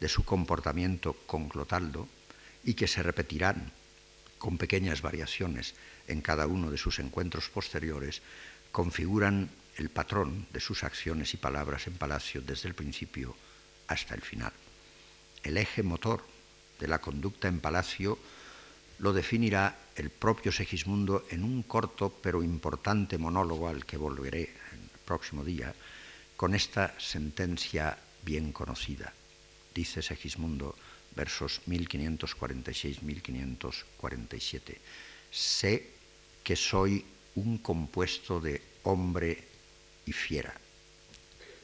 de su comportamiento con Clotaldo, y que se repetirán con pequeñas variaciones en cada uno de sus encuentros posteriores, configuran el patrón de sus acciones y palabras en Palacio desde el principio hasta el final. El eje motor de la conducta en Palacio lo definirá el propio Segismundo en un corto pero importante monólogo al que volveré el próximo día, con esta sentencia bien conocida. Dice Segismundo, versos 1546-1547, sé que soy un compuesto de hombre y fiera.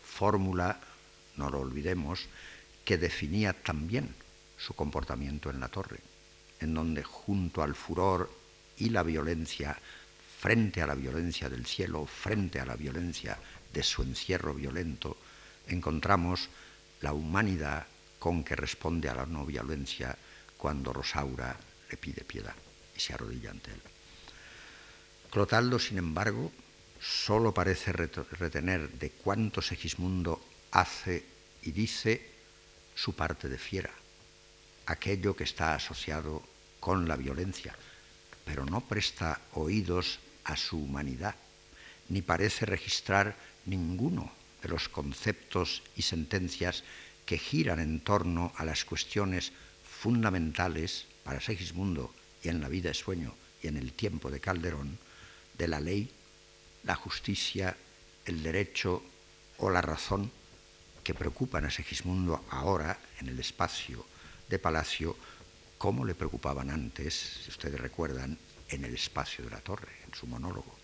Fórmula, no lo olvidemos, que definía también su comportamiento en la torre, en donde junto al furor y la violencia, frente a la violencia del cielo, frente a la violencia de su encierro violento, encontramos la humanidad con que responde a la no violencia cuando Rosaura le pide piedad y se arrodilla ante él. Clotaldo, sin embargo, solo parece retener de cuanto Segismundo hace y dice su parte de fiera, aquello que está asociado con la violencia, pero no presta oídos a su humanidad, ni parece registrar ninguno de los conceptos y sentencias que giran en torno a las cuestiones fundamentales para Segismundo y en la vida de sueño y en el tiempo de Calderón, de la ley, la justicia, el derecho o la razón que preocupan a Segismundo ahora en el espacio de Palacio como le preocupaban antes, si ustedes recuerdan, en el espacio de la torre, en su monólogo.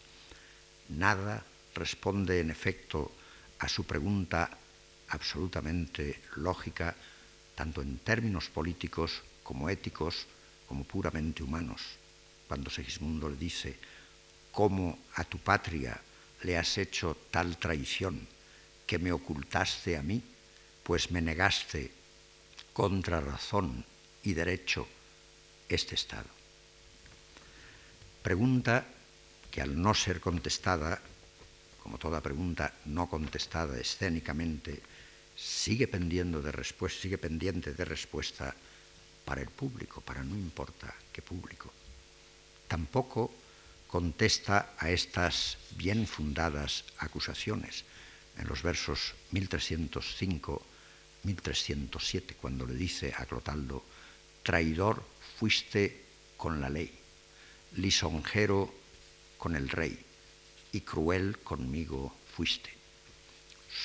Nada responde en efecto a su pregunta absolutamente lógica, tanto en términos políticos como éticos, como puramente humanos, cuando Segismundo le dice, ¿cómo a tu patria le has hecho tal traición que me ocultaste a mí, pues me negaste contra razón y derecho este Estado. Pregunta que al no ser contestada, como toda pregunta no contestada escénicamente, sigue pendiendo de respuesta, sigue pendiente de respuesta para el público, para no importa qué público. Tampoco contesta a estas bien fundadas acusaciones en los versos 1305-1307, cuando le dice a Clotaldo, traidor fuiste con la ley, lisonjero con el rey y cruel conmigo fuiste.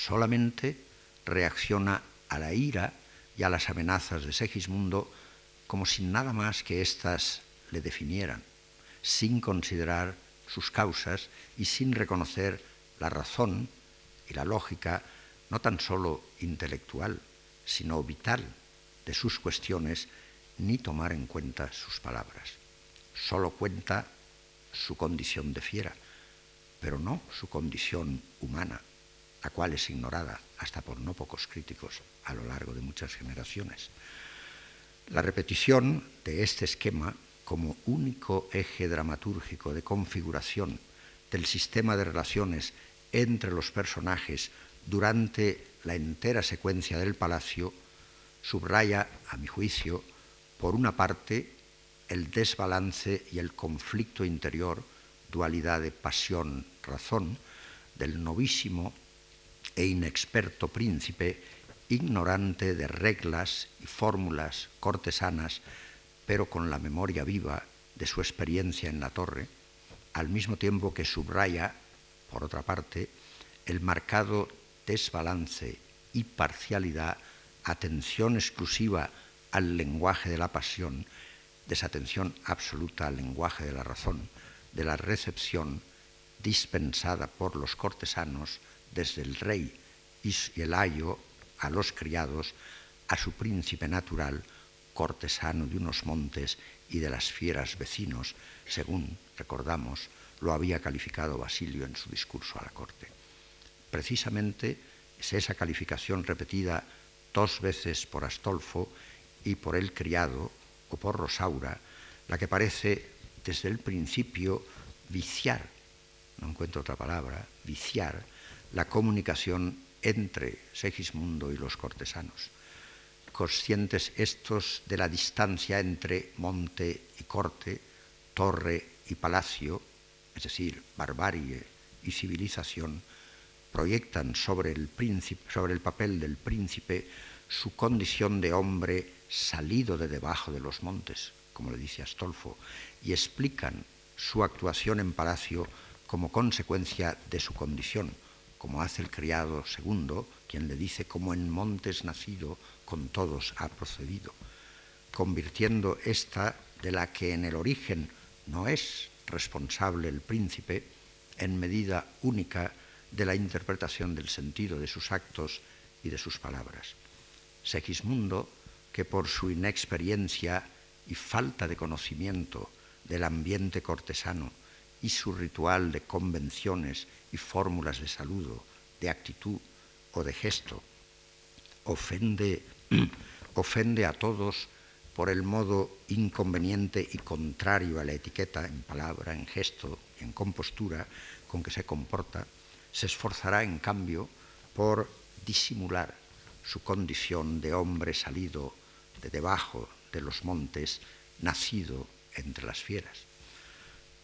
Solamente reacciona a la ira y a las amenazas de Segismundo como si nada más que éstas le definieran, sin considerar sus causas y sin reconocer la razón y la lógica no tan solo intelectual, sino vital de sus cuestiones, ni tomar en cuenta sus palabras. Solo cuenta su condición de fiera, pero no su condición humana, la cual es ignorada hasta por no pocos críticos a lo largo de muchas generaciones. La repetición de este esquema como único eje dramatúrgico de configuración del sistema de relaciones entre los personajes durante la entera secuencia del palacio subraya, a mi juicio, por una parte, el desbalance y el conflicto interior, dualidad de pasión-razón, del novísimo e inexperto príncipe, ignorante de reglas y fórmulas cortesanas, pero con la memoria viva de su experiencia en la torre, al mismo tiempo que subraya por otra parte, el marcado desbalance y parcialidad, atención exclusiva al lenguaje de la pasión, desatención absoluta al lenguaje de la razón, de la recepción dispensada por los cortesanos desde el rey y el ayo a los criados, a su príncipe natural, cortesano de unos montes y de las fieras vecinos, según recordamos lo había calificado Basilio en su discurso a la corte. Precisamente es esa calificación repetida dos veces por Astolfo y por el criado o por Rosaura la que parece desde el principio viciar, no encuentro otra palabra, viciar la comunicación entre Segismundo y los cortesanos, conscientes estos de la distancia entre monte y corte, torre y palacio, es decir, barbarie y civilización, proyectan sobre el, papel del príncipe su condición de hombre salido de debajo de los montes, como le dice Astolfo, y explican su actuación en palacio como consecuencia de su condición, como hace el criado segundo, quien le dice como en montes nacido con todos ha procedido, convirtiendo esta de la que en el origen no es responsable el príncipe en medida única de la interpretación del sentido de sus actos y de sus palabras. Segismundo, que por su inexperiencia y falta de conocimiento del ambiente cortesano y su ritual de convenciones y fórmulas de saludo, de actitud o de gesto, ofende, (clears throat) ofende a todos por el modo inconveniente y contrario a la etiqueta en palabra, en gesto y en compostura con que se comporta, se esforzará en cambio por disimular su condición de hombre salido de debajo de los montes, nacido entre las fieras.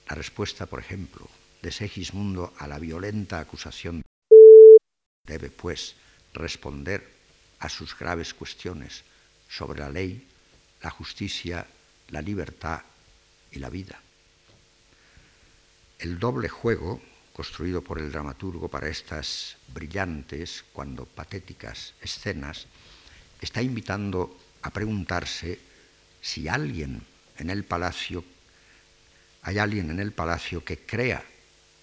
La respuesta, por ejemplo, de Segismundo a la violenta acusación debe, pues, responder a sus graves cuestiones sobre la ley la justicia, la libertad y la vida. El doble juego construido por el dramaturgo para estas brillantes, cuando patéticas escenas, está invitando a preguntarse si alguien en el palacio, hay alguien en el palacio que crea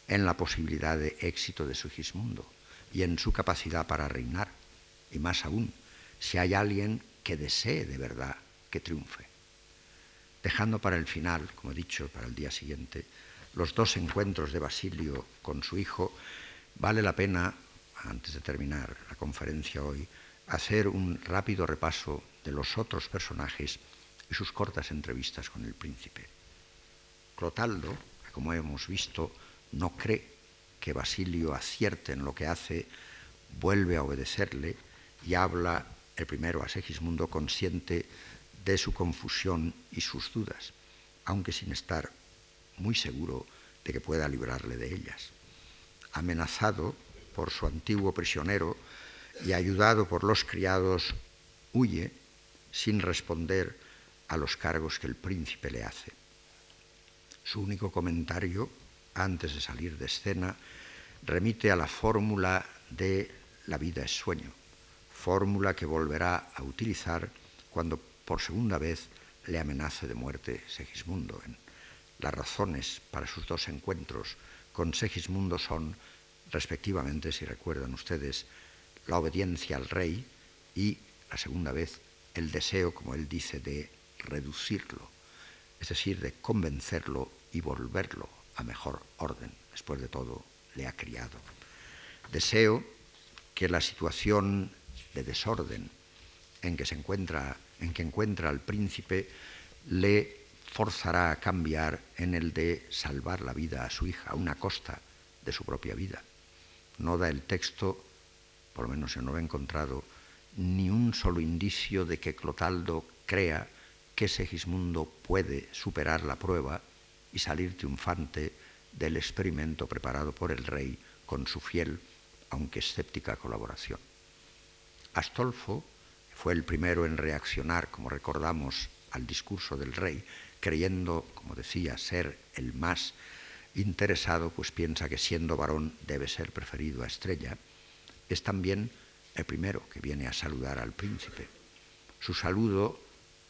en la posibilidad de éxito de Sigismundo y en su capacidad para reinar, y más aún, si hay alguien que desee de verdad que triunfe. Dejando para el final, como he dicho, para el día siguiente, los dos encuentros de Basilio con su hijo, vale la pena, antes de terminar la conferencia hoy, hacer un rápido repaso de los otros personajes y sus cortas entrevistas con el príncipe. Clotaldo, como hemos visto, no cree que Basilio acierte en lo que hace, vuelve a obedecerle y habla el primero a Segismundo consciente de su confusión y sus dudas, aunque sin estar muy seguro de que pueda librarle de ellas. Amenazado por su antiguo prisionero y ayudado por los criados, huye sin responder a los cargos que el príncipe le hace. Su único comentario, antes de salir de escena, remite a la fórmula de la vida es sueño, fórmula que volverá a utilizar cuando por segunda vez le amenace de muerte Segismundo. Las razones para sus dos encuentros con Segismundo son, respectivamente, si recuerdan ustedes, la obediencia al rey y, la segunda vez, el deseo, como él dice, de reducirlo, es decir, de convencerlo y volverlo a mejor orden. Después de todo, le ha criado. Deseo que la situación de desorden en que se encuentra, en que encuentra al príncipe, le forzará a cambiar en el de salvar la vida a su hija, a una costa de su propia vida. No da el texto, por lo menos yo no lo he encontrado, ni un solo indicio de que Clotaldo crea que Segismundo puede superar la prueba y salir triunfante del experimento preparado por el rey con su fiel, aunque escéptica colaboración. Astolfo fue el primero en reaccionar, como recordamos, al discurso del rey, creyendo, como decía, ser el más interesado, pues piensa que siendo varón debe ser preferido a Estrella, es también el primero que viene a saludar al príncipe. Su saludo,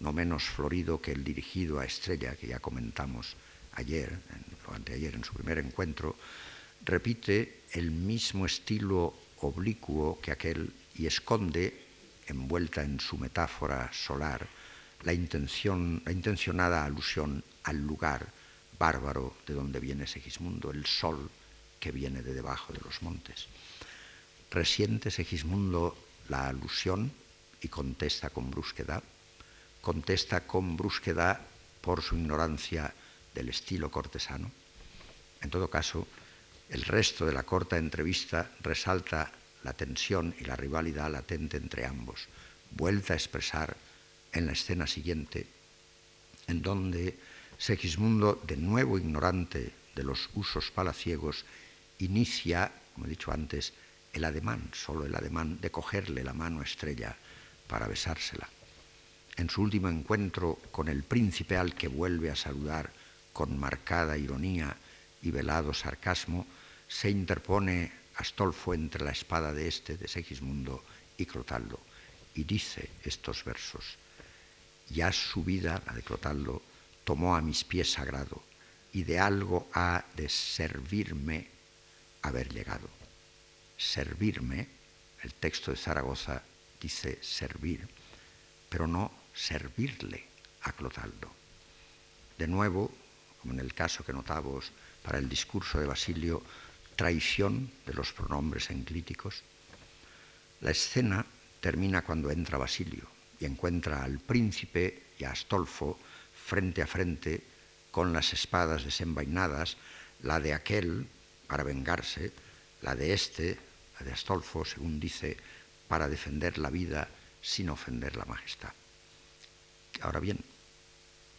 no menos florido que el dirigido a Estrella, que ya comentamos ayer, o anteayer en su primer encuentro, repite el mismo estilo oblicuo que aquel y esconde, envuelta en su metáfora solar, la, intención, la intencionada alusión al lugar bárbaro de donde viene Segismundo, el sol que viene de debajo de los montes. Resiente Segismundo la alusión y contesta con brusquedad. Contesta con brusquedad por su ignorancia del estilo cortesano. En todo caso, el resto de la corta entrevista resalta la tensión y la rivalidad latente entre ambos, vuelta a expresar en la escena siguiente, en donde Segismundo, de nuevo ignorante de los usos palaciegos, inicia, como he dicho antes, el ademán, solo el ademán de cogerle la mano estrella para besársela. En su último encuentro con el príncipe al que vuelve a saludar con marcada ironía y velado sarcasmo, se interpone Astolfo entre la espada de este, de Segismundo, y Clotaldo, y dice estos versos. Ya su vida, la de Clotaldo, tomó a mis pies sagrado, y de algo ha de servirme haber llegado servirme, el texto de Zaragoza dice servir, pero no servirle a Clotaldo. De nuevo, como en el caso que notamos para el discurso de Basilio, traición de los pronombres enclíticos. La escena termina cuando entra Basilio y encuentra al príncipe y a Astolfo frente a frente con las espadas desenvainadas, la de aquel para vengarse, la de este de Astolfo, según dice, para defender la vida sin ofender la majestad. Ahora bien,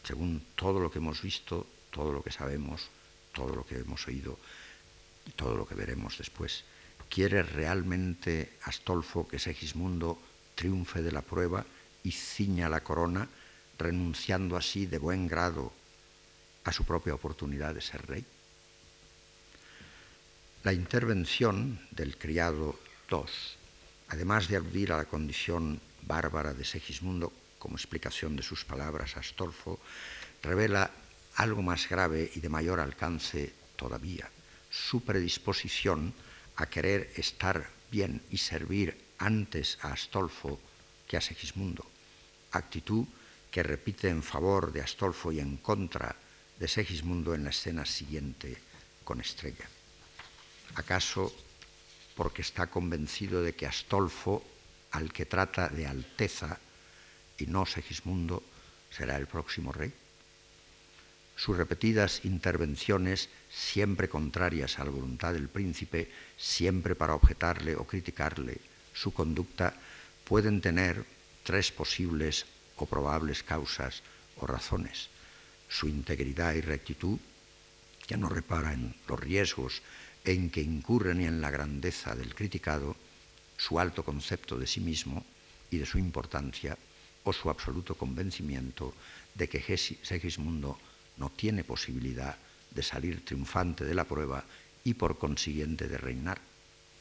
según todo lo que hemos visto, todo lo que sabemos, todo lo que hemos oído y todo lo que veremos después, ¿quiere realmente Astolfo que Segismundo triunfe de la prueba y ciña la corona, renunciando así de buen grado a su propia oportunidad de ser rey? La intervención del criado II, además de aludir a la condición bárbara de Segismundo como explicación de sus palabras a Astolfo, revela algo más grave y de mayor alcance todavía, su predisposición a querer estar bien y servir antes a Astolfo que a Segismundo, actitud que repite en favor de Astolfo y en contra de Segismundo en la escena siguiente con Estrella. ¿Acaso porque está convencido de que Astolfo, al que trata de alteza y no Segismundo, será el próximo rey? Sus repetidas intervenciones, siempre contrarias a la voluntad del príncipe, siempre para objetarle o criticarle su conducta, pueden tener tres posibles o probables causas o razones, su integridad y rectitud, que no repara en los riesgos en que incurre ni en la grandeza del criticado, su alto concepto de sí mismo y de su importancia, o su absoluto convencimiento de que Segismundo no tiene posibilidad de salir triunfante de la prueba y por consiguiente de reinar,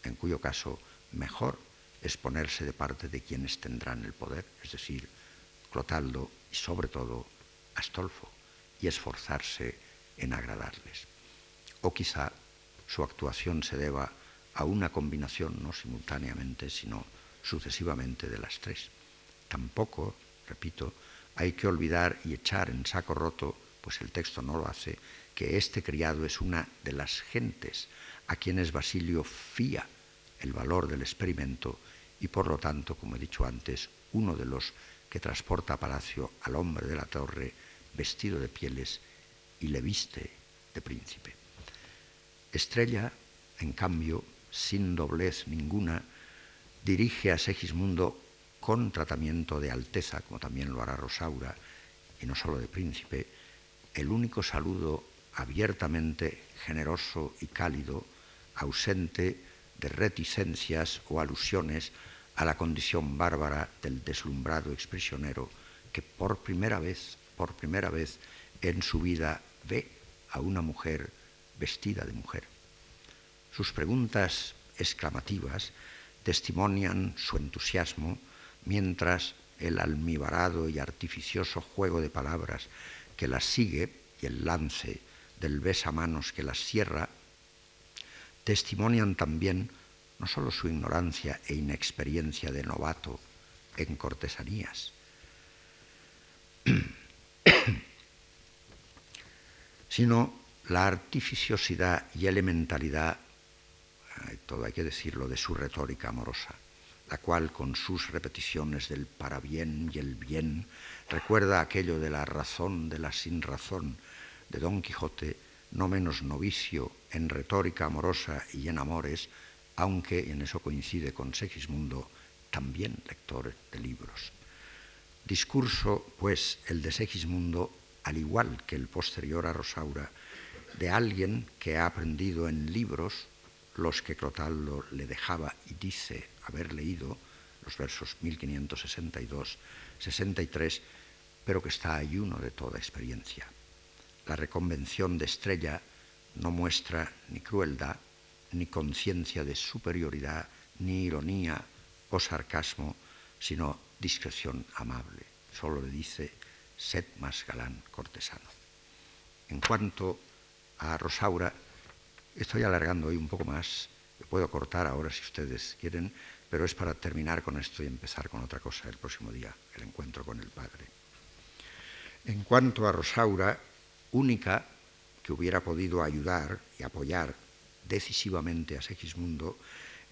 en cuyo caso mejor es ponerse de parte de quienes tendrán el poder, es decir, Clotaldo y sobre todo Astolfo, y esforzarse en agradarles. O quizá su actuación se deba a una combinación, no simultáneamente, sino sucesivamente de las tres. Tampoco, repito, hay que olvidar y echar en saco roto, pues el texto no lo hace, que este criado es una de las gentes a quienes Basilio fía el valor del experimento y por lo tanto, como he dicho antes, uno de los que transporta a palacio al hombre de la torre vestido de pieles y le viste de príncipe. Estrella, en cambio, sin doblez ninguna, dirige a Segismundo con tratamiento de alteza, como también lo hará Rosaura, y no solo de príncipe, el único saludo abiertamente generoso y cálido, ausente de reticencias o alusiones a la condición bárbara del deslumbrado expresionero que por primera vez, por primera vez en su vida ve a una mujer vestida de mujer. Sus preguntas exclamativas testimonian su entusiasmo mientras el almibarado y artificioso juego de palabras que las sigue y el lance del besamanos que las cierra testimonian también no solo su ignorancia e inexperiencia de novato en cortesanías, (clears throat) sino la artificiosidad y elementalidad, todo hay que decirlo, de su retórica amorosa, la cual con sus repeticiones del para bien y el bien recuerda aquello de la razón de la sin razón de Don Quijote, no menos novicio en retórica amorosa y en amores, aunque, en eso coincide con Segismundo, también lector de libros. Discurso, pues, el de Segismundo al igual que el posterior a Rosaura, de alguien que ha aprendido en libros los que Clotaldo le dejaba y dice haber leído, los versos 1562-63, pero que está ayuno de toda experiencia. La reconvención de Estrella no muestra ni crueldad, ni conciencia de superioridad, ni ironía o sarcasmo, sino discreción amable. Solo le dice sed más galán cortesano. En cuanto a Rosaura, estoy alargando hoy un poco más, puedo cortar ahora si ustedes quieren, pero es para terminar con esto y empezar con otra cosa el próximo día, el encuentro con el Padre. En cuanto a Rosaura, única que hubiera podido ayudar y apoyar decisivamente a Segismundo,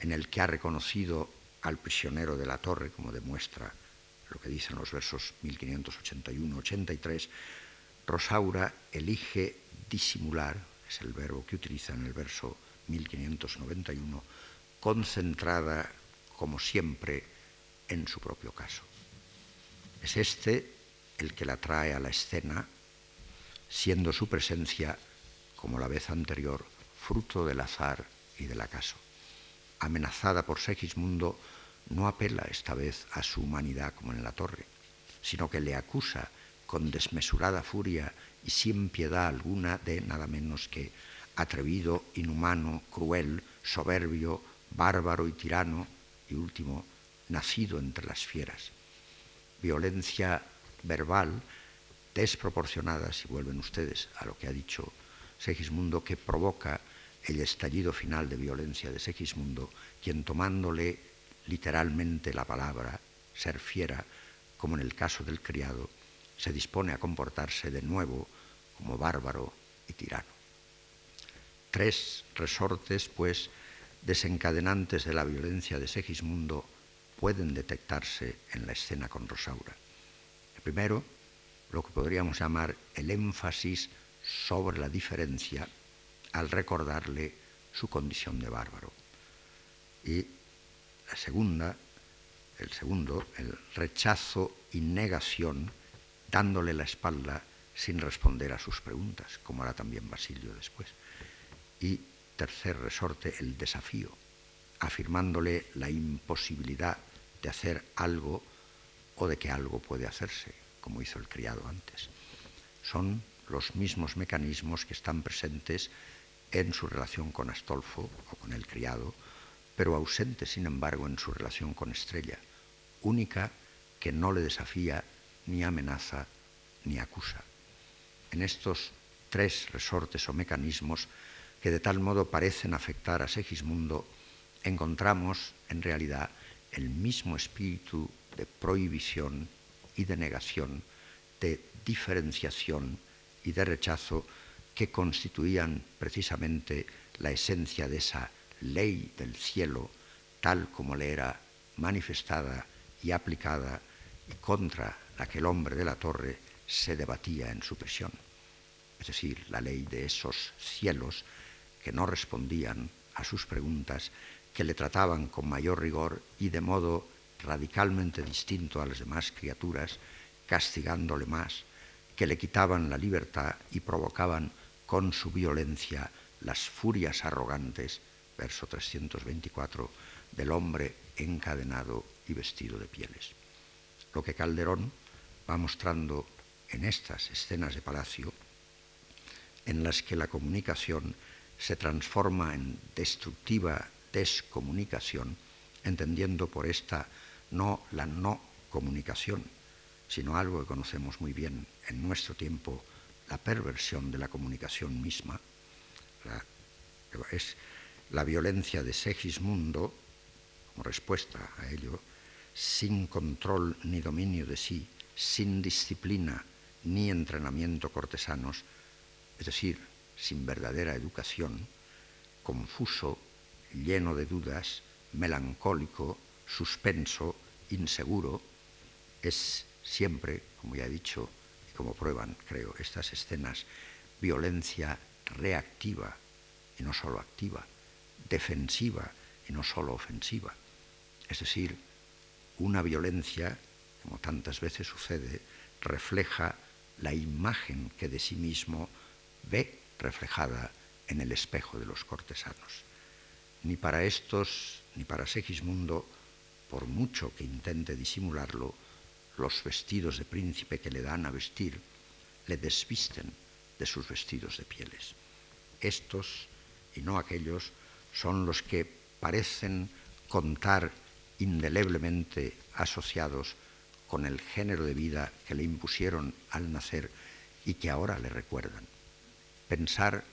en el que ha reconocido al prisionero de la torre, como demuestra lo que dicen los versos 1581-83, Rosaura elige disimular, es el verbo que utiliza en el verso 1591, concentrada como siempre en su propio caso. Es este el que la trae a la escena, siendo su presencia, como la vez anterior, fruto del azar y del acaso. Amenazada por Segismundo, no apela esta vez a su humanidad como en la torre, sino que le acusa con desmesurada furia y sin piedad alguna de nada menos que atrevido, inhumano, cruel, soberbio, bárbaro y tirano, y último, nacido entre las fieras. Violencia verbal desproporcionada, si vuelven ustedes a lo que ha dicho Segismundo, que provoca el estallido final de violencia de Segismundo, quien tomándole literalmente la palabra, ser fiera, como en el caso del criado, se dispone a comportarse de nuevo como bárbaro y tirano. Tres resortes, pues, desencadenantes de la violencia de Segismundo pueden detectarse en la escena con Rosaura. El primero, lo que podríamos llamar el énfasis sobre la diferencia al recordarle su condición de bárbaro. Y la segunda, el segundo, el rechazo y negación, dándole la espalda sin responder a sus preguntas, como hará también Basilio después. Y tercer resorte, el desafío, afirmándole la imposibilidad de hacer algo o de que algo puede hacerse, como hizo el criado antes. Son los mismos mecanismos que están presentes en su relación con Astolfo o con el criado, pero ausentes, sin embargo, en su relación con Estrella, única que no le desafía, ni amenaza, ni acusa. En estos tres resortes o mecanismos que de tal modo parecen afectar a Segismundo, encontramos en realidad el mismo espíritu de prohibición y de negación, de diferenciación y de rechazo que constituían precisamente la esencia de esa ley del cielo tal como le era manifestada y aplicada y contra la que el hombre de la torre se debatía en su prisión. Es decir, la ley de esos cielos que no respondían a sus preguntas, que le trataban con mayor rigor y de modo radicalmente distinto a las demás criaturas, castigándole más, que le quitaban la libertad y provocaban con su violencia las furias arrogantes, verso 324, del hombre encadenado y vestido de pieles. Lo que Calderón va mostrando en estas escenas de palacio, en las que la comunicación se transforma en destructiva descomunicación, entendiendo por esta no la no comunicación, sino algo que conocemos muy bien en nuestro tiempo, la perversión de la comunicación misma, es la violencia de Segismundo, como respuesta a ello, sin control ni dominio de sí, sin disciplina ni entrenamiento cortesanos, es decir, sin verdadera educación, confuso, lleno de dudas, melancólico, suspenso, inseguro, es siempre, como ya he dicho como prueban, creo, estas escenas, violencia reactiva y no solo activa, defensiva y no solo ofensiva. Es decir, una violencia, como tantas veces sucede, refleja la imagen que de sí mismo ve reflejada en el espejo de los cortesanos. Ni para estos, ni para Segismundo, por mucho que intente disimularlo, los vestidos de príncipe que le dan a vestir le desvisten de sus vestidos de pieles. Estos, y no aquellos, son los que parecen contar indeleblemente asociados con el género de vida que le impusieron al nacer y que ahora le recuerdan. Pensar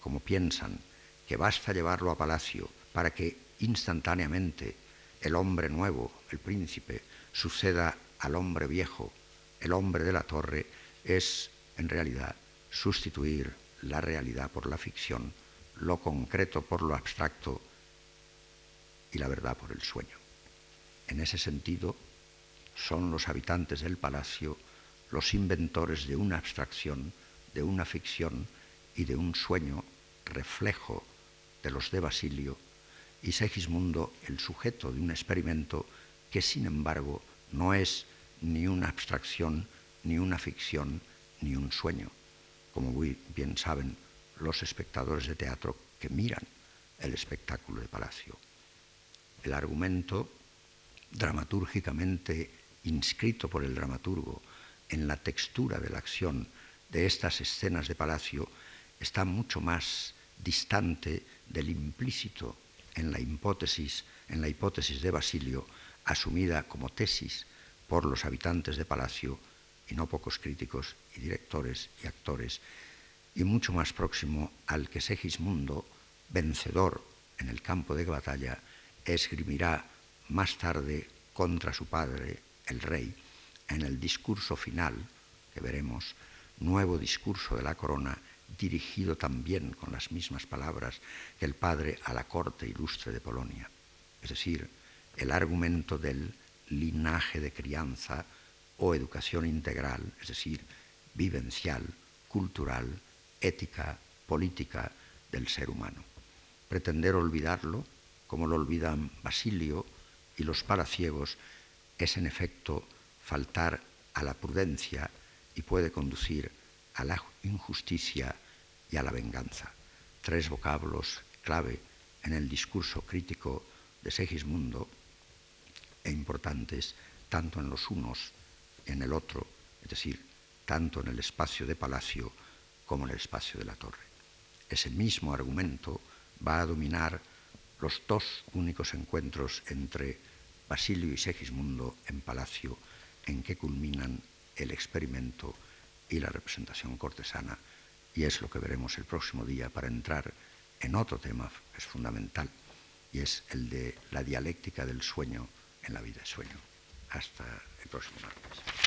como piensan, que basta llevarlo a palacio para que instantáneamente el hombre nuevo, el príncipe, suceda al hombre viejo, el hombre de la torre, es en realidad sustituir la realidad por la ficción, lo concreto por lo abstracto y la verdad por el sueño. En ese sentido, son los habitantes del palacio los inventores de una abstracción, de una ficción y de un sueño reflejo de los de Basilio y Segismundo el sujeto de un experimento que sin embargo no es ni una abstracción, ni una ficción, ni un sueño, como muy bien saben los espectadores de teatro que miran el espectáculo de Palacio. El argumento dramatúrgicamente inscrito por el dramaturgo en la textura de la acción de estas escenas de Palacio está mucho más distante del implícito en la hipótesis, en la hipótesis de Basilio, asumida como tesis por los habitantes de Palacio y no pocos críticos y directores y actores, y mucho más próximo al que Segismundo, vencedor en el campo de batalla, esgrimirá más tarde contra su padre, el rey, en el discurso final, que veremos, nuevo discurso de la corona, dirigido también con las mismas palabras que el padre a la corte ilustre de Polonia. Es decir, el argumento del linaje de crianza o educación integral, es decir, vivencial, cultural, ética, política del ser humano. Pretender olvidarlo, como lo olvidan Basilio y los palaciegos, es en efecto faltar a la prudencia y puede conducir a la injusticia y a la venganza. Tres vocablos clave en el discurso crítico de Segismundo e importantes tanto en los unos en el otro, es decir, tanto en el espacio de palacio como en el espacio de la torre. Ese mismo argumento va a dominar los dos únicos encuentros entre Basilio y Segismundo en palacio en que culminan el experimento y la representación cortesana, y es lo que veremos el próximo día para entrar en otro tema que es fundamental, y es el de la dialéctica del sueño en la vida sueño. Hasta el próximo martes.